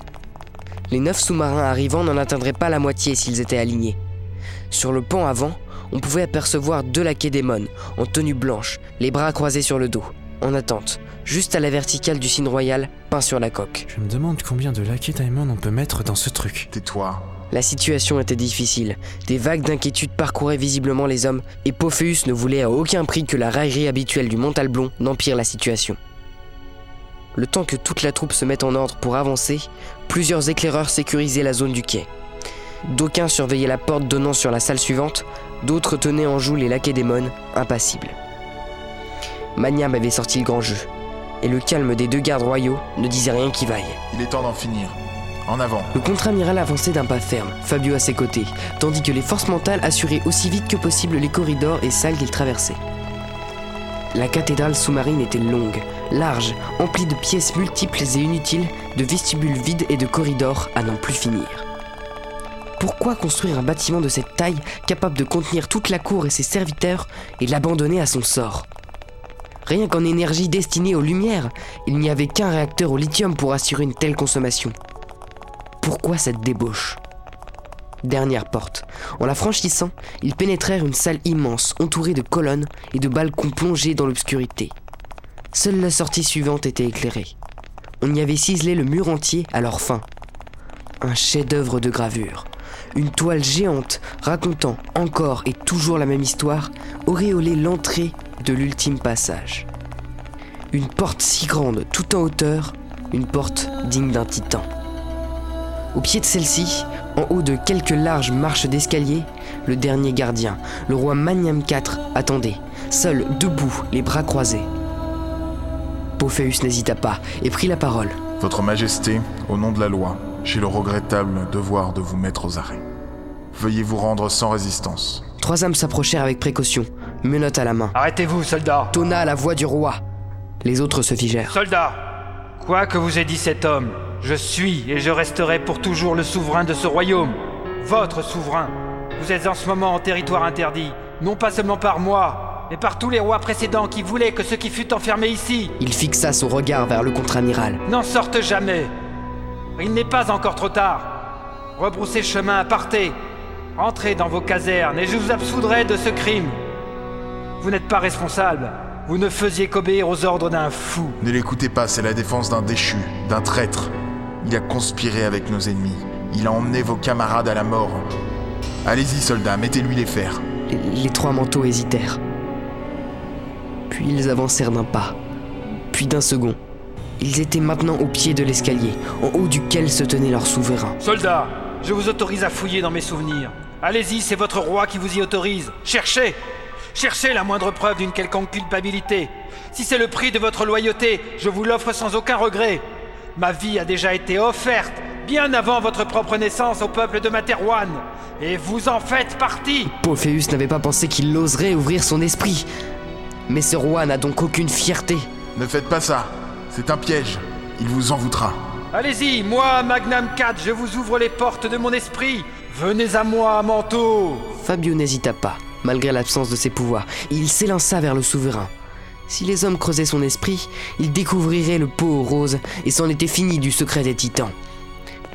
Les neuf sous-marins arrivant n'en atteindraient pas la moitié s'ils étaient alignés. Sur le pont avant, on pouvait apercevoir deux laquédémones, en tenue blanche, les bras croisés sur le dos, en attente, juste à la verticale du signe royal peint sur la coque.
Je me demande combien de Diamond on peut mettre dans ce truc.
Tais-toi.
La situation était difficile. Des vagues d'inquiétude parcouraient visiblement les hommes, et Pophéus ne voulait à aucun prix que la raillerie habituelle du Montalblon n'empire la situation. Le temps que toute la troupe se mette en ordre pour avancer, plusieurs éclaireurs sécurisaient la zone du quai. D'aucuns surveillaient la porte donnant sur la salle suivante, d'autres tenaient en joue les laquédémones, impassibles. Magnam avait sorti le grand jeu. et le calme des deux gardes royaux ne disait rien qui vaille.
Il est temps d'en finir.
Le contre-amiral avançait d'un pas ferme, Fabio à ses côtés, tandis que les forces mentales assuraient aussi vite que possible les corridors et salles qu'ils traversaient. La cathédrale sous-marine était longue, large, emplie de pièces multiples et inutiles, de vestibules vides et de corridors à n'en plus finir. Pourquoi construire un bâtiment de cette taille, capable de contenir toute la cour et ses serviteurs, et l'abandonner à son sort? Rien qu'en énergie destinée aux lumières, il n'y avait qu'un réacteur au lithium pour assurer une telle consommation. Pourquoi cette débauche? Dernière porte. En la franchissant, ils pénétrèrent une salle immense, entourée de colonnes et de balcons plongés dans l'obscurité. Seule la sortie suivante était éclairée. On y avait ciselé le mur entier à leur fin. Un chef-d'œuvre de gravure. Une toile géante racontant encore et toujours la même histoire auréolait l'entrée de l'ultime passage. Une porte si grande, tout en hauteur, une porte digne d'un titan. Au pied de celle-ci, en haut de quelques larges marches d'escalier, le dernier gardien, le roi Magnam IV, attendait, seul, debout, les bras croisés. Pophéus n'hésita pas et prit la parole.
Votre Majesté, au nom de la loi, j'ai le regrettable devoir de vous mettre aux arrêts. Veuillez vous rendre sans résistance.
Trois hommes s'approchèrent avec précaution, menottes à la main.
Arrêtez-vous, soldat
Tonna la voix du roi. Les autres se figèrent.
Soldat Quoi que vous ait dit cet homme, je suis et je resterai pour toujours le souverain de ce royaume. Votre souverain. Vous êtes en ce moment en territoire interdit, non pas seulement par moi, mais par tous les rois précédents qui voulaient que ce qui fut enfermé ici.
Il fixa son regard vers le contre-amiral.
N'en sorte jamais. Il n'est pas encore trop tard. Rebroussez chemin, partez. Entrez dans vos casernes et je vous absoudrai de ce crime. Vous n'êtes pas responsable. Vous ne faisiez qu'obéir aux ordres d'un fou.
Ne l'écoutez pas, c'est la défense d'un déchu, d'un traître. Il a conspiré avec nos ennemis. Il a emmené vos camarades à la mort. Allez-y, soldats, mettez-lui les fers.
Les, les trois manteaux hésitèrent. Puis ils avancèrent d'un pas, puis d'un second. Ils étaient maintenant au pied de l'escalier, en haut duquel se tenait leur souverain.
Soldats, je vous autorise à fouiller dans mes souvenirs. Allez-y, c'est votre roi qui vous y autorise. Cherchez Cherchez la moindre preuve d'une quelconque culpabilité. Si c'est le prix de votre loyauté, je vous l'offre sans aucun regret. Ma vie a déjà été offerte, bien avant votre propre naissance au peuple de Materwan. Et vous en faites partie
Pophéus n'avait pas pensé qu'il oserait ouvrir son esprit. Mais ce roi n'a donc aucune fierté.
Ne faites pas ça. C'est un piège. Il vous en voudra.
Allez-y, moi, Magnam 4, je vous ouvre les portes de mon esprit. Venez à moi, manteau
Fabio n'hésita pas, malgré l'absence de ses pouvoirs. Il s'élança vers le souverain. Si les hommes creusaient son esprit, ils découvriraient le pot aux roses et c'en était fini du secret des titans.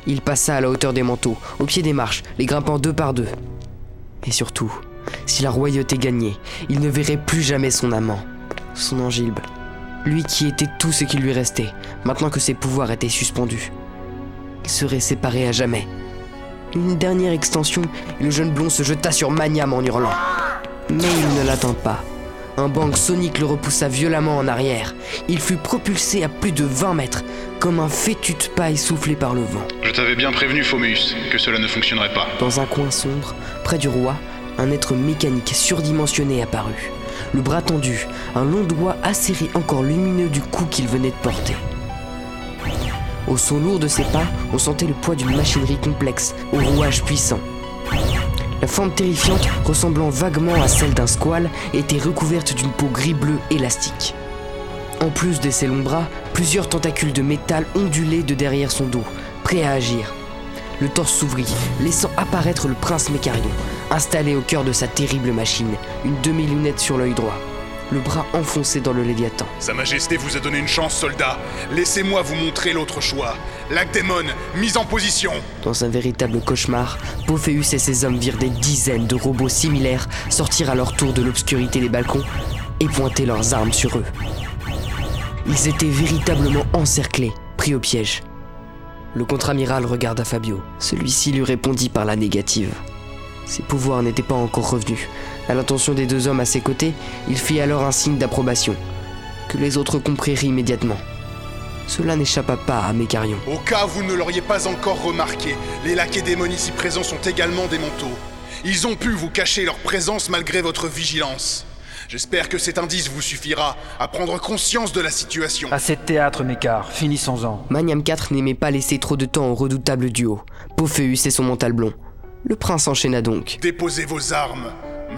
Il passa à la hauteur des manteaux, au pied des marches, les grimpant deux par deux. Et surtout, si la royauté gagnait, il ne verrait plus jamais son amant, son Angilbe. Lui qui était tout ce qui lui restait, maintenant que ses pouvoirs étaient suspendus. Ils seraient séparés à jamais. Une dernière extension, et le jeune blond se jeta sur Magnam en hurlant. Mais il ne l'atteint pas. Un bang sonique le repoussa violemment en arrière. Il fut propulsé à plus de 20 mètres, comme un fétu de paille soufflé par le vent.
Je t'avais bien prévenu, Phomeus, que cela ne fonctionnerait pas.
Dans un coin sombre, près du roi, un être mécanique surdimensionné apparut. Le bras tendu, un long doigt acéré encore lumineux du coup qu'il venait de porter. Au son lourd de ses pas, on sentait le poids d'une machinerie complexe, au rouage puissant. La forme terrifiante, ressemblant vaguement à celle d'un squale, était recouverte d'une peau gris-bleu élastique. En plus de ses longs bras, plusieurs tentacules de métal ondulaient de derrière son dos, prêts à agir. Le torse s'ouvrit, laissant apparaître le prince Mécarion, installé au cœur de sa terrible machine, une demi-lunette sur l'œil droit, le bras enfoncé dans le Léviathan.
Sa Majesté vous a donné une chance, soldat. Laissez-moi vous montrer l'autre choix. L'Acdémon, mise en position.
Dans un véritable cauchemar, Pophéus et ses hommes virent des dizaines de robots similaires sortir à leur tour de l'obscurité des balcons et pointer leurs armes sur eux. Ils étaient véritablement encerclés, pris au piège. Le contre-amiral regarda Fabio. Celui-ci lui répondit par la négative. Ses pouvoirs n'étaient pas encore revenus. À l'intention des deux hommes à ses côtés, il fit alors un signe d'approbation, que les autres comprirent immédiatement. Cela n'échappa pas à Mécarion.
Au cas où vous ne l'auriez pas encore remarqué, les laquais démons ici présents sont également des manteaux. Ils ont pu vous cacher leur présence malgré votre vigilance. J'espère que cet indice vous suffira à prendre conscience de la situation.
Assez de théâtre, Mécart, finissons-en.
Magnam 4 n'aimait pas laisser trop de temps au redoutable duo, Pophéus et son mental blond. Le prince enchaîna donc.
Déposez vos armes,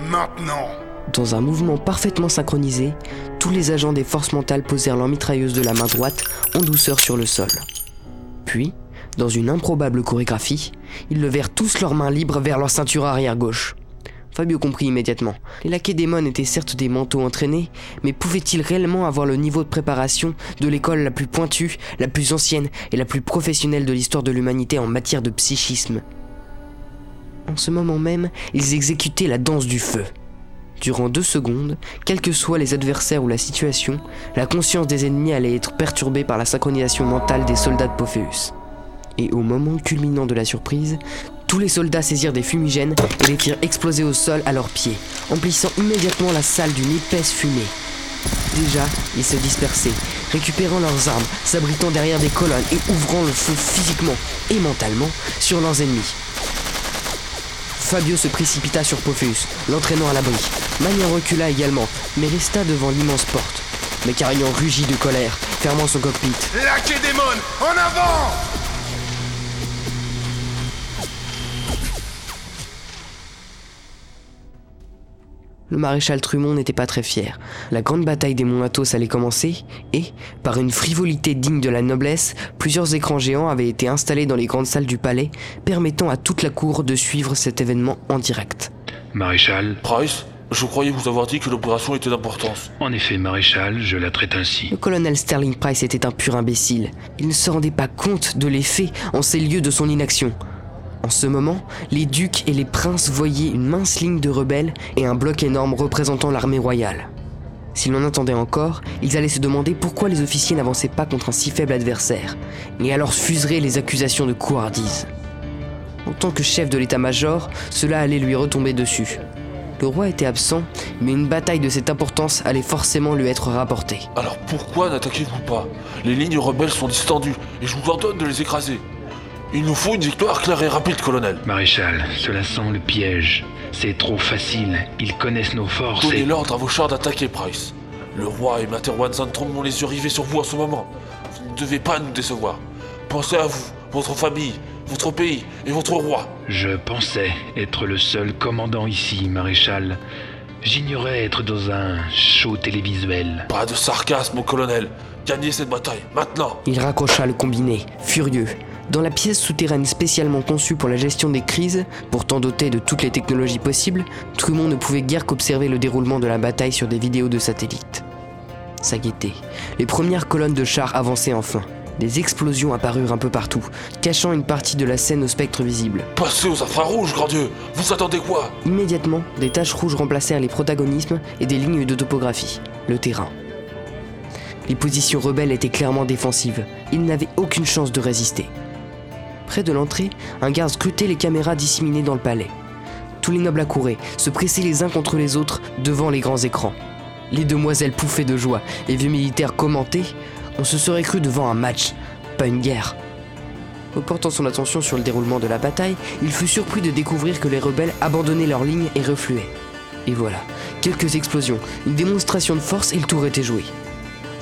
maintenant
Dans un mouvement parfaitement synchronisé, tous les agents des forces mentales posèrent leur mitrailleuse de la main droite en douceur sur le sol. Puis, dans une improbable chorégraphie, ils levèrent tous leurs mains libres vers leur ceinture arrière gauche. Fabio comprit immédiatement. Les laquais démons étaient certes des manteaux entraînés, mais pouvaient-ils réellement avoir le niveau de préparation de l'école la plus pointue, la plus ancienne et la plus professionnelle de l'histoire de l'humanité en matière de psychisme? En ce moment même, ils exécutaient la danse du feu. Durant deux secondes, quels que soient les adversaires ou la situation, la conscience des ennemis allait être perturbée par la synchronisation mentale des soldats de Pophéus. Et au moment culminant de la surprise, tous les soldats saisirent des fumigènes et les firent exploser au sol à leurs pieds, emplissant immédiatement la salle d'une épaisse fumée. Déjà, ils se dispersaient, récupérant leurs armes, s'abritant derrière des colonnes et ouvrant le feu physiquement et mentalement sur leurs ennemis. Fabio se précipita sur Pophéus, l'entraînant à l'abri. Mania recula également, mais resta devant l'immense porte. Mais Carignan rugit de colère, fermant son cockpit.
Laquais démon, en avant
Le maréchal Trumont n'était pas très fier. La grande bataille des monts Athos allait commencer, et, par une frivolité digne de la noblesse, plusieurs écrans géants avaient été installés dans les grandes salles du palais, permettant à toute la cour de suivre cet événement en direct.
Maréchal
Price, je croyais vous avoir dit que l'opération était d'importance.
En effet, maréchal, je la traite ainsi.
Le colonel Sterling Price était un pur imbécile. Il ne se rendait pas compte de l'effet en ces lieux de son inaction. En ce moment, les ducs et les princes voyaient une mince ligne de rebelles et un bloc énorme représentant l'armée royale. S'ils en attendaient encore, ils allaient se demander pourquoi les officiers n'avançaient pas contre un si faible adversaire, et alors fuseraient les accusations de couardise. En tant que chef de l'état-major, cela allait lui retomber dessus. Le roi était absent, mais une bataille de cette importance allait forcément lui être rapportée.
Alors pourquoi n'attaquez-vous pas? Les lignes rebelles sont distendues, et je vous ordonne de les écraser. Il nous faut une victoire claire et rapide, colonel.
Maréchal, cela sent le piège. C'est trop facile. Ils connaissent nos forces
Donnez
et...
l'ordre à vos chars d'attaquer, Price. Le roi et Materwan Santrom ont les yeux rivés sur vous en ce moment. Vous ne devez pas nous décevoir. Pensez à vous, votre famille, votre pays et votre roi.
Je pensais être le seul commandant ici, maréchal. J'ignorais être dans un show télévisuel.
Pas de sarcasme, colonel. Gagnez cette bataille, maintenant.
Il raccrocha le combiné, furieux. Dans la pièce souterraine spécialement conçue pour la gestion des crises, pourtant dotée de toutes les technologies possibles, Trumont ne pouvait guère qu'observer le déroulement de la bataille sur des vidéos de satellite. Ça guettait. Les premières colonnes de chars avançaient enfin. Des explosions apparurent un peu partout, cachant une partie de la scène au spectre visible.
Passez aux infrarouges, grand Dieu Vous attendez quoi?
Immédiatement, des taches rouges remplacèrent les protagonismes et des lignes de topographie, le terrain. Les positions rebelles étaient clairement défensives. Ils n'avaient aucune chance de résister. Près de l'entrée, un garde scrutait les caméras disséminées dans le palais. Tous les nobles accouraient, se pressaient les uns contre les autres devant les grands écrans. Les demoiselles pouffaient de joie, les vieux militaires commentaient. On se serait cru devant un match, pas une guerre. Reportant son attention sur le déroulement de la bataille, il fut surpris de découvrir que les rebelles abandonnaient leurs lignes et refluaient. Et voilà, quelques explosions, une démonstration de force et le tour était joué.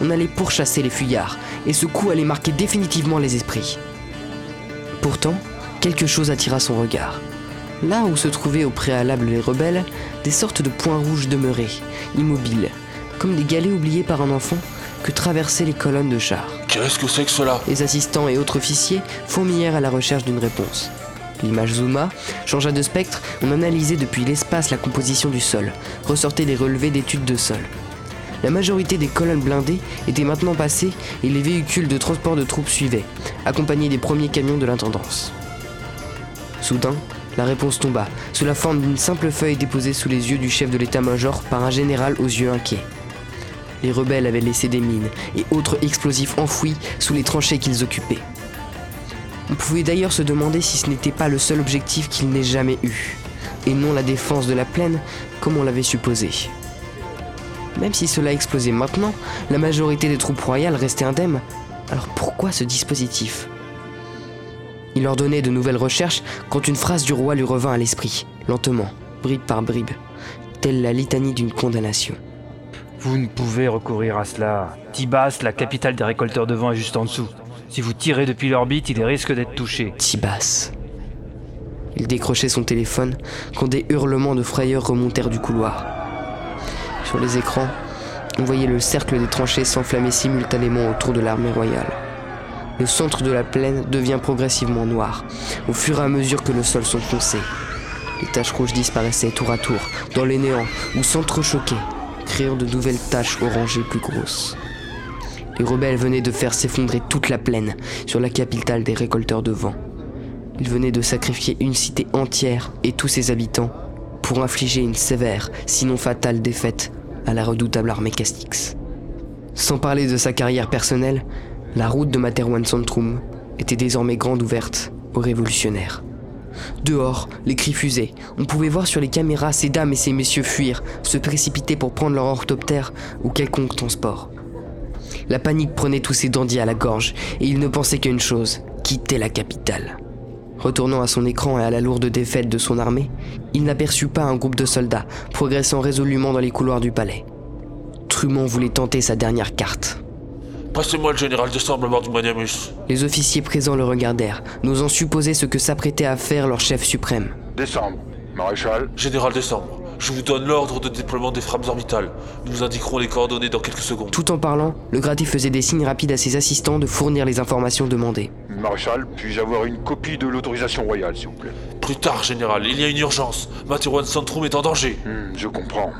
On allait pourchasser les fuyards, et ce coup allait marquer définitivement les esprits. Pourtant, quelque chose attira son regard. Là où se trouvaient au préalable les rebelles, des sortes de points rouges demeuraient, immobiles, comme des galets oubliés par un enfant que traversaient les colonnes de chars.
Qu'est-ce que c'est que cela?
Les assistants et autres officiers fourmillèrent à la recherche d'une réponse. L'image zooma, changea de spectre, on analysait depuis l'espace la composition du sol, ressortaient des relevés d'études de sol. La majorité des colonnes blindées étaient maintenant passées et les véhicules de transport de troupes suivaient, accompagnés des premiers camions de l'intendance. Soudain, la réponse tomba, sous la forme d'une simple feuille déposée sous les yeux du chef de l'état-major par un général aux yeux inquiets. Les rebelles avaient laissé des mines et autres explosifs enfouis sous les tranchées qu'ils occupaient. On pouvait d'ailleurs se demander si ce n'était pas le seul objectif qu'ils n'aient jamais eu, et non la défense de la plaine comme on l'avait supposé. Même si cela explosait maintenant, la majorité des troupes royales restaient indemnes. Alors pourquoi ce dispositif? Il ordonnait de nouvelles recherches quand une phrase du roi lui revint à l'esprit, lentement, bribe par bribe, telle la litanie d'une condamnation.
Vous ne pouvez recourir à cela. Tibas, la capitale des récolteurs de vent, est juste en dessous. Si vous tirez depuis l'orbite, il risque d'être touché.
Tibas. Il décrochait son téléphone quand des hurlements de frayeur remontèrent du couloir. Sur les écrans, on voyait le cercle des tranchées s'enflammer simultanément autour de l'armée royale. Le centre de la plaine devient progressivement noir, au fur et à mesure que le sol s'enfonçait. Les taches rouges disparaissaient tour à tour, dans les néants, ou s'entrechoquaient, créant de nouvelles taches orangées plus grosses. Les rebelles venaient de faire s'effondrer toute la plaine sur la capitale des récolteurs de vent. Ils venaient de sacrifier une cité entière et tous ses habitants pour infliger une sévère, sinon fatale défaite la redoutable armée Castix. Sans parler de sa carrière personnelle, la route de Materwan Centrum était désormais grande ouverte aux révolutionnaires. Dehors, les cris fusaient. On pouvait voir sur les caméras ces dames et ces messieurs fuir, se précipiter pour prendre leur orthoptère ou quelconque transport. La panique prenait tous ces dandys à la gorge et ils ne pensaient qu'à une chose quitter la capitale. Retournant à son écran et à la lourde défaite de son armée, il n'aperçut pas un groupe de soldats progressant résolument dans les couloirs du palais. Trumont voulait tenter sa dernière carte.
Passez-moi le général Décembre à bord du Maniamus.
Les officiers présents le regardèrent, n'osant supposer ce que s'apprêtait à faire leur chef suprême.
Décembre. Maréchal. Général Décembre. Je vous donne l'ordre de déploiement des frappes orbitales. Nous vous indiquerons les coordonnées dans quelques secondes.
Tout en parlant, le gradé faisait des signes rapides à ses assistants de fournir les informations demandées.
Maréchal, puis-je avoir une copie de l'autorisation royale, s'il vous plaît?
Plus tard, général, il y a une urgence. Materwan Centrum est en danger.
Hmm, je comprends.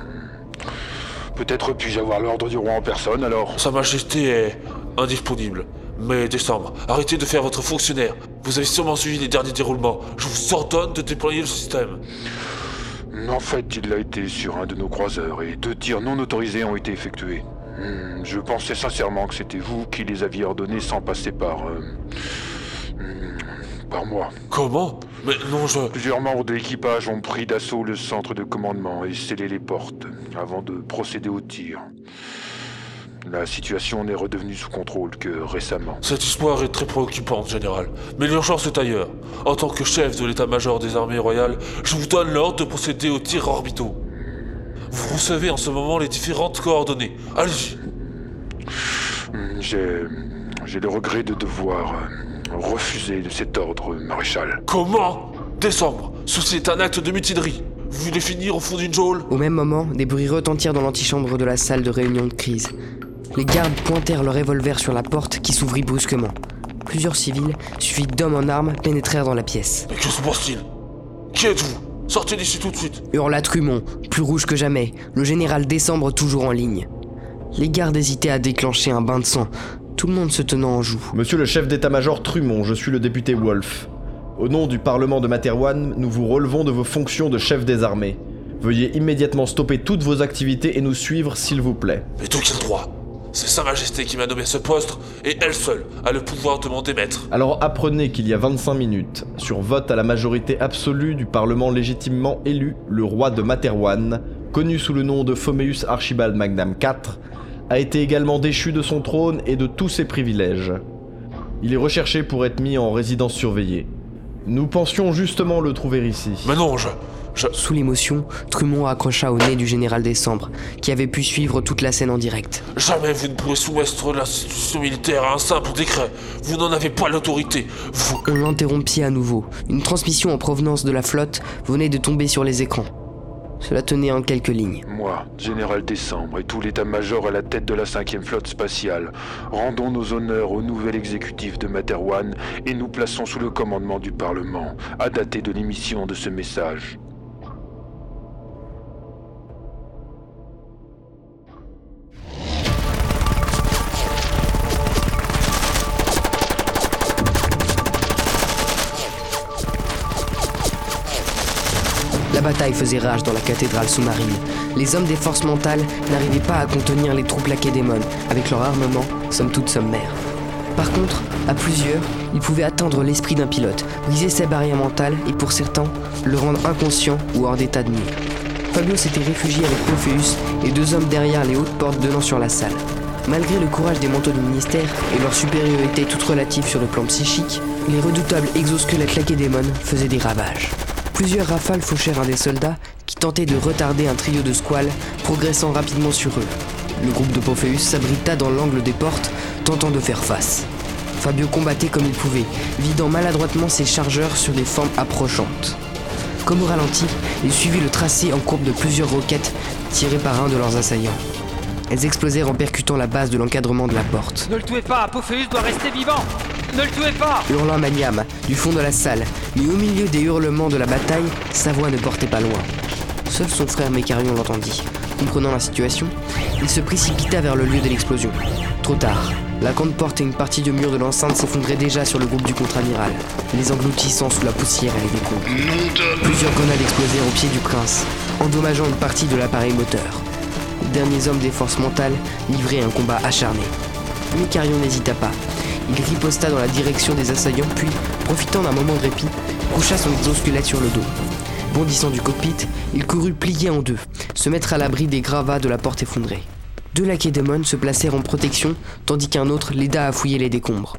Peut-être puis-je avoir l'ordre du roi en personne alors?
Sa Majesté est indisponible. Mais décembre, arrêtez de faire votre fonctionnaire. Vous avez sûrement suivi les derniers déroulements. Je vous ordonne de déployer le système.
En fait, il a été sur un de nos croiseurs et deux tirs non autorisés ont été effectués. Hmm, je pensais sincèrement que c'était vous qui les aviez ordonnés sans passer par. Euh, hmm, par moi.
Comment? Mais non, je.
Plusieurs membres de l'équipage ont pris d'assaut le centre de commandement et scellé les portes avant de procéder au tir. La situation n'est redevenue sous contrôle que récemment.
Cette histoire est très préoccupante, général. Mais l'urgence est ailleurs. En tant que chef de l'état-major des armées royales, je vous donne l'ordre de procéder aux tirs orbitaux. Vous recevez en ce moment les différentes coordonnées. Allez-y.
J'ai. J'ai le regret de devoir euh, refuser de cet ordre, maréchal.
Comment? Décembre. Ceci est un acte de mutinerie. Vous voulez finir au fond d'une geôle
Au même moment, des bruits retentirent dans l'antichambre de la salle de réunion de crise. Les gardes pointèrent leur revolver sur la porte qui s'ouvrit brusquement. Plusieurs civils, suivis d'hommes en armes, pénétrèrent dans la pièce.
Mais que se passe-t-il? Qui êtes-vous? Sortez d'ici tout de suite
Hurla Trumont, plus rouge que jamais, le général Décembre toujours en ligne. Les gardes hésitaient à déclencher un bain de sang, tout le monde se tenant en joue.
Monsieur le chef d'état-major Trumont, je suis le député Wolf. Au nom du Parlement de Materwan, nous vous relevons de vos fonctions de chef des armées. Veuillez immédiatement stopper toutes vos activités et nous suivre, s'il vous plaît.
Mais tout quel droit c'est Sa Majesté qui m'a nommé ce poste, et elle seule a le pouvoir de m'en démettre.
Alors apprenez qu'il y a 25 minutes, sur vote à la majorité absolue du Parlement légitimement élu, le roi de Materwan, connu sous le nom de Phomeus Archibald Magnam IV, a été également déchu de son trône et de tous ses privilèges. Il est recherché pour être mis en résidence surveillée. Nous pensions justement le trouver ici.
Mais non, je...
Sous l'émotion, Trumont accrocha au nez du général Décembre, qui avait pu suivre toute la scène en direct.
Jamais vous ne pourrez soumettre l'institution militaire à un simple décret. Vous n'en avez pas l'autorité. Vous...
On l'interrompit à nouveau. Une transmission en provenance de la flotte venait de tomber sur les écrans. Cela tenait en quelques lignes.
Moi, général Décembre, et tout l'état-major à la tête de la cinquième flotte spatiale, rendons nos honneurs au nouvel exécutif de Materwan et nous plaçons sous le commandement du Parlement, à dater de l'émission de ce message.
La bataille faisait rage dans la cathédrale sous-marine. Les hommes des forces mentales n'arrivaient pas à contenir les troupes lacédémones, avec leur armement, somme toute sommaire. Par contre, à plusieurs, ils pouvaient atteindre l'esprit d'un pilote, briser ses barrières mentales et pour certains, le rendre inconscient ou hors d'état de nuire. Fabio s'était réfugié avec Pophéus et deux hommes derrière les hautes portes donnant sur la salle. Malgré le courage des manteaux du ministère et leur supériorité toute relative sur le plan psychique, les redoutables exosquelettes lacédémones faisaient des ravages. Plusieurs rafales fauchèrent un des soldats qui tentait de retarder un trio de squales progressant rapidement sur eux. Le groupe de Pophéus s'abrita dans l'angle des portes, tentant de faire face. Fabio combattait comme il pouvait, vidant maladroitement ses chargeurs sur des formes approchantes. Comme au ralenti, il suivit le tracé en courbe de plusieurs roquettes tirées par un de leurs assaillants. Elles explosèrent en percutant la base de l'encadrement de la porte.
Ne le tuez pas, Pophéus doit rester vivant Ne le tuez pas
Hurlant Maniam, du fond de la salle, mais au milieu des hurlements de la bataille, sa voix ne portait pas loin. Seul son frère Mécarion l'entendit. Comprenant la situation, il se précipita vers le lieu de l'explosion. Trop tard, la grande porte et une partie du mur de l'enceinte s'effondraient déjà sur le groupe du contre-amiral, les engloutissant sous la poussière et les décombres. Plusieurs grenades explosèrent au pied du prince, endommageant une partie de l'appareil moteur. Les derniers hommes des forces mentales livraient un combat acharné. Mécarion n'hésita pas. Il riposta dans la direction des assaillants, puis, profitant d'un moment de répit, coucha son exosquelette sur le dos. Bondissant du cockpit, il courut plier en deux, se mettre à l'abri des gravats de la porte effondrée. Deux laquais-démons se placèrent en protection, tandis qu'un autre l'aida à fouiller les décombres.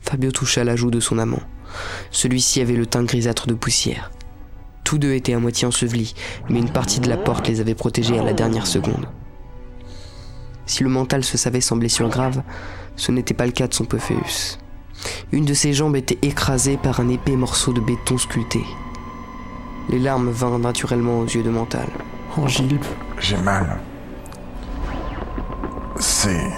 Fabio toucha la joue de son amant. Celui-ci avait le teint grisâtre de poussière. Tous deux étaient à moitié ensevelis, mais une partie de la porte les avait protégés à la dernière seconde. Si le mental se savait sans blessure grave, ce n'était pas le cas de son Pophéus. Une de ses jambes était écrasée par un épais morceau de béton sculpté. Les larmes vinrent naturellement aux yeux de Mental.
Angile. J'ai mal. C'est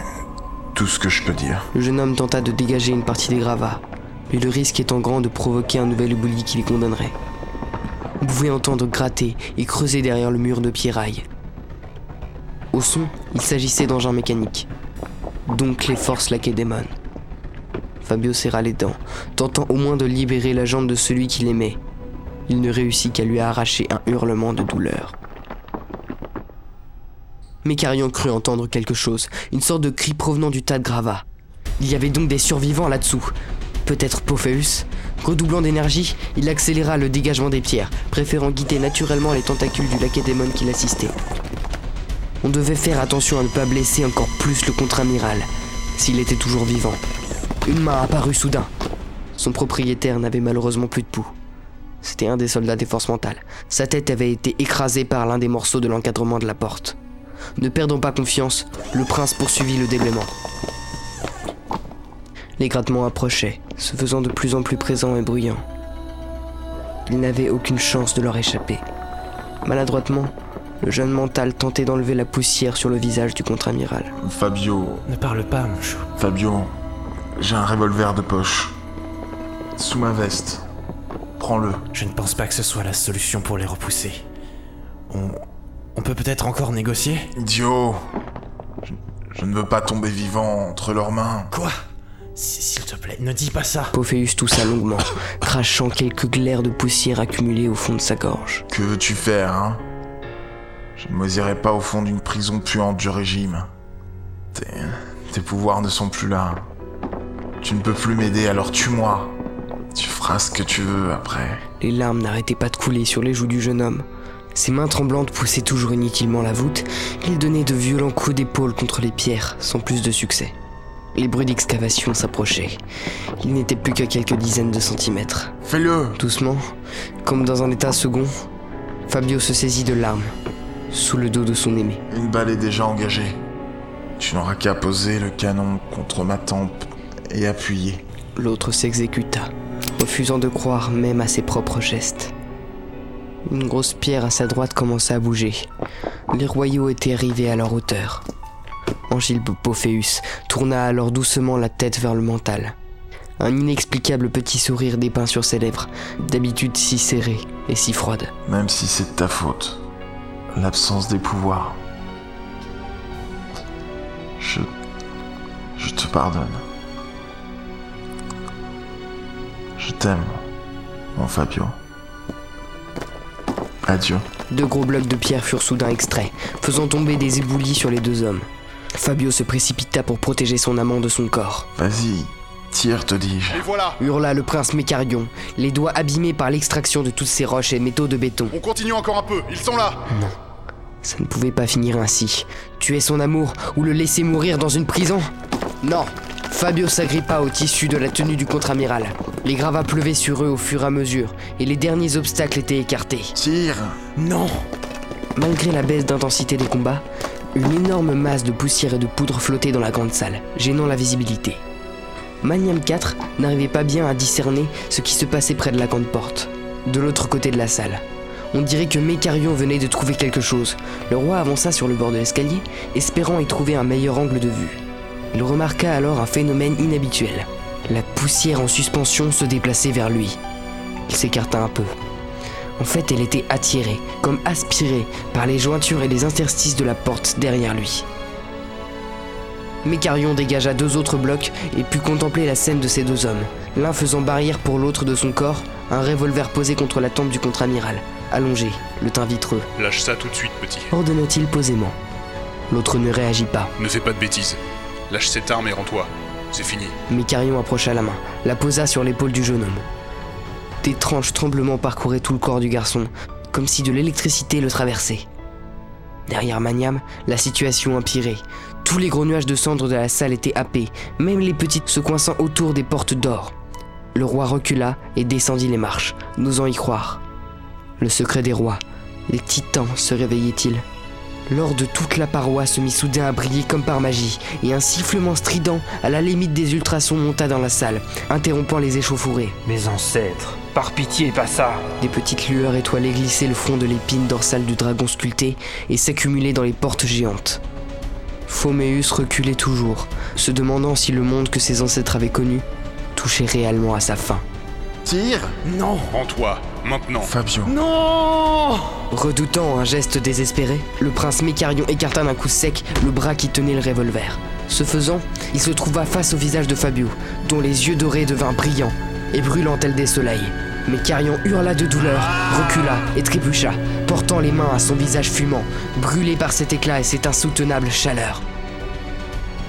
tout ce que je peux dire.
Le jeune homme tenta de dégager une partie des gravats, mais le risque étant grand de provoquer un nouvel oubli qui les condamnerait. On pouvait entendre gratter et creuser derrière le mur de pierraille. Au son, il s'agissait d'engins mécaniques. Donc les forces laquédémon. Fabio serra les dents, tentant au moins de libérer la jambe de celui qu'il aimait. Il ne réussit qu'à lui arracher un hurlement de douleur. Mécarion crut entendre quelque chose, une sorte de cri provenant du tas de gravats. Il y avait donc des survivants là-dessous. Peut-être Pophéus Redoublant d'énergie, il accéléra le dégagement des pierres, préférant guider naturellement les tentacules du laquédémon qui l'assistait. On devait faire attention à ne pas blesser encore plus le contre-amiral, s'il était toujours vivant. Une main apparut soudain. Son propriétaire n'avait malheureusement plus de pouls. C'était un des soldats des forces mentales. Sa tête avait été écrasée par l'un des morceaux de l'encadrement de la porte. Ne perdant pas confiance, le prince poursuivit le déblaiement. Les grattements approchaient, se faisant de plus en plus présents et bruyants. Il n'avait aucune chance de leur échapper. Maladroitement, le jeune mental tentait d'enlever la poussière sur le visage du contre-amiral.
Fabio.
Ne parle pas, mon chou.
Fabio, j'ai un revolver de poche. Sous ma veste. Prends-le.
Je ne pense pas que ce soit la solution pour les repousser. On. On peut peut-être encore négocier?
Idiot je, je ne veux pas tomber vivant entre leurs mains.
Quoi? S'il te plaît, ne dis pas ça.
Pophéus toussa longuement, crachant quelques glaires de poussière accumulées au fond de sa gorge.
Que veux-tu faire, hein? Je ne m'osirais pas au fond d'une prison puante du régime. Tes, tes pouvoirs ne sont plus là. Tu ne peux plus m'aider, alors tue-moi. Tu feras ce que tu veux après.
Les larmes n'arrêtaient pas de couler sur les joues du jeune homme. Ses mains tremblantes poussaient toujours inutilement la voûte. Il donnait de violents coups d'épaule contre les pierres, sans plus de succès. Les bruits d'excavation s'approchaient. Il n'était plus qu'à quelques dizaines de centimètres.
Fais-le
Doucement, comme dans un état second, Fabio se saisit de l'arme, sous le dos de son aimé.
Une balle est déjà engagée. Tu n'auras qu'à poser le canon contre ma tempe et appuyer.
L'autre s'exécuta, refusant de croire même à ses propres gestes. Une grosse pierre à sa droite commença à bouger. Les royaux étaient arrivés à leur hauteur. Angile Pophéus tourna alors doucement la tête vers le mental. Un inexplicable petit sourire dépeint sur ses lèvres, d'habitude si serrées et si froides.
Même si c'est de ta faute, l'absence des pouvoirs. Je. Je te pardonne. Je t'aime, mon Fabio. Adieu.
Deux gros blocs de pierre furent soudain extraits, faisant tomber des éboulis sur les deux hommes. Fabio se précipita pour protéger son amant de son corps.
Vas-y, tire, te dis-je.
Et voilà
Hurla le prince Mécarion, les doigts abîmés par l'extraction de toutes ces roches et métaux de béton.
On continue encore un peu, ils sont là
Non. Ça ne pouvait pas finir ainsi. Tuer son amour ou le laisser mourir dans une prison? Non Fabio s'agrippa au tissu de la tenue du contre-amiral. Les gravats pleuvaient sur eux au fur et à mesure, et les derniers obstacles étaient écartés.
Tire
Non
Malgré la baisse d'intensité des combats, une énorme masse de poussière et de poudre flottait dans la grande salle, gênant la visibilité. Magnum 4 n'arrivait pas bien à discerner ce qui se passait près de la grande porte, de l'autre côté de la salle. On dirait que Mécarion venait de trouver quelque chose. Le roi avança sur le bord de l'escalier, espérant y trouver un meilleur angle de vue. Il remarqua alors un phénomène inhabituel. La poussière en suspension se déplaçait vers lui. Il s'écarta un peu. En fait, elle était attirée, comme aspirée, par les jointures et les interstices de la porte derrière lui. Mécarion dégagea deux autres blocs et put contempler la scène de ces deux hommes, l'un faisant barrière pour l'autre de son corps, un revolver posé contre la tempe du contre-amiral, allongé, le teint vitreux.
Lâche ça tout de suite, petit.
Ordonna-t-il posément. L'autre ne réagit pas.
Ne fais pas de bêtises. Lâche cette arme et rends-toi. C'est fini.
Mécarion approcha la main, la posa sur l'épaule du jeune homme. D'étranges tremblements parcouraient tout le corps du garçon, comme si de l'électricité le traversait. Derrière Maniam, la situation empirait. Tous les gros nuages de cendres de la salle étaient happés, même les petites se coinçant autour des portes d'or. Le roi recula et descendit les marches, n'osant y croire. Le secret des rois. Les titans se réveillaient-ils? L'or de toute la paroi se mit soudain à briller comme par magie, et un sifflement strident à la limite des ultrasons monta dans la salle, interrompant les échauffourées.
Mes ancêtres, par pitié, pas ça
Des petites lueurs étoilées glissaient le front de l'épine dorsale du dragon sculpté et s'accumulaient dans les portes géantes. Phoméus reculait toujours, se demandant si le monde que ses ancêtres avaient connu touchait réellement à sa fin.
Tire
Non Rends-toi, maintenant
Fabio.
Non Redoutant un geste désespéré, le prince Mécarion écarta d'un coup sec le bras qui tenait le revolver. Ce faisant, il se trouva face au visage de Fabio, dont les yeux dorés devinrent brillants et brûlants tels des soleils. Mécarion hurla de douleur, recula et trébucha, portant les mains à son visage fumant, brûlé par cet éclat et cette insoutenable chaleur.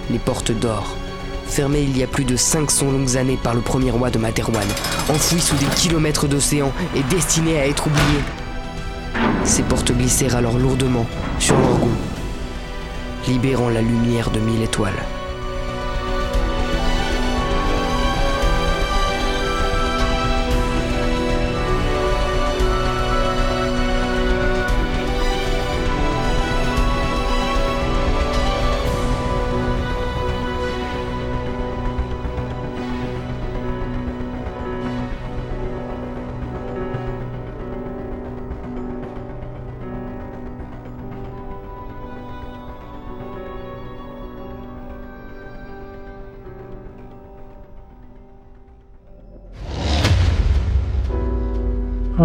Les portes d'or, fermées il y a plus de 500 longues années par le premier roi de Materwan, enfouies sous des kilomètres d'océan et destinées à être oubliées. Ces portes glissèrent alors lourdement sur leur goût, libérant la lumière de mille étoiles.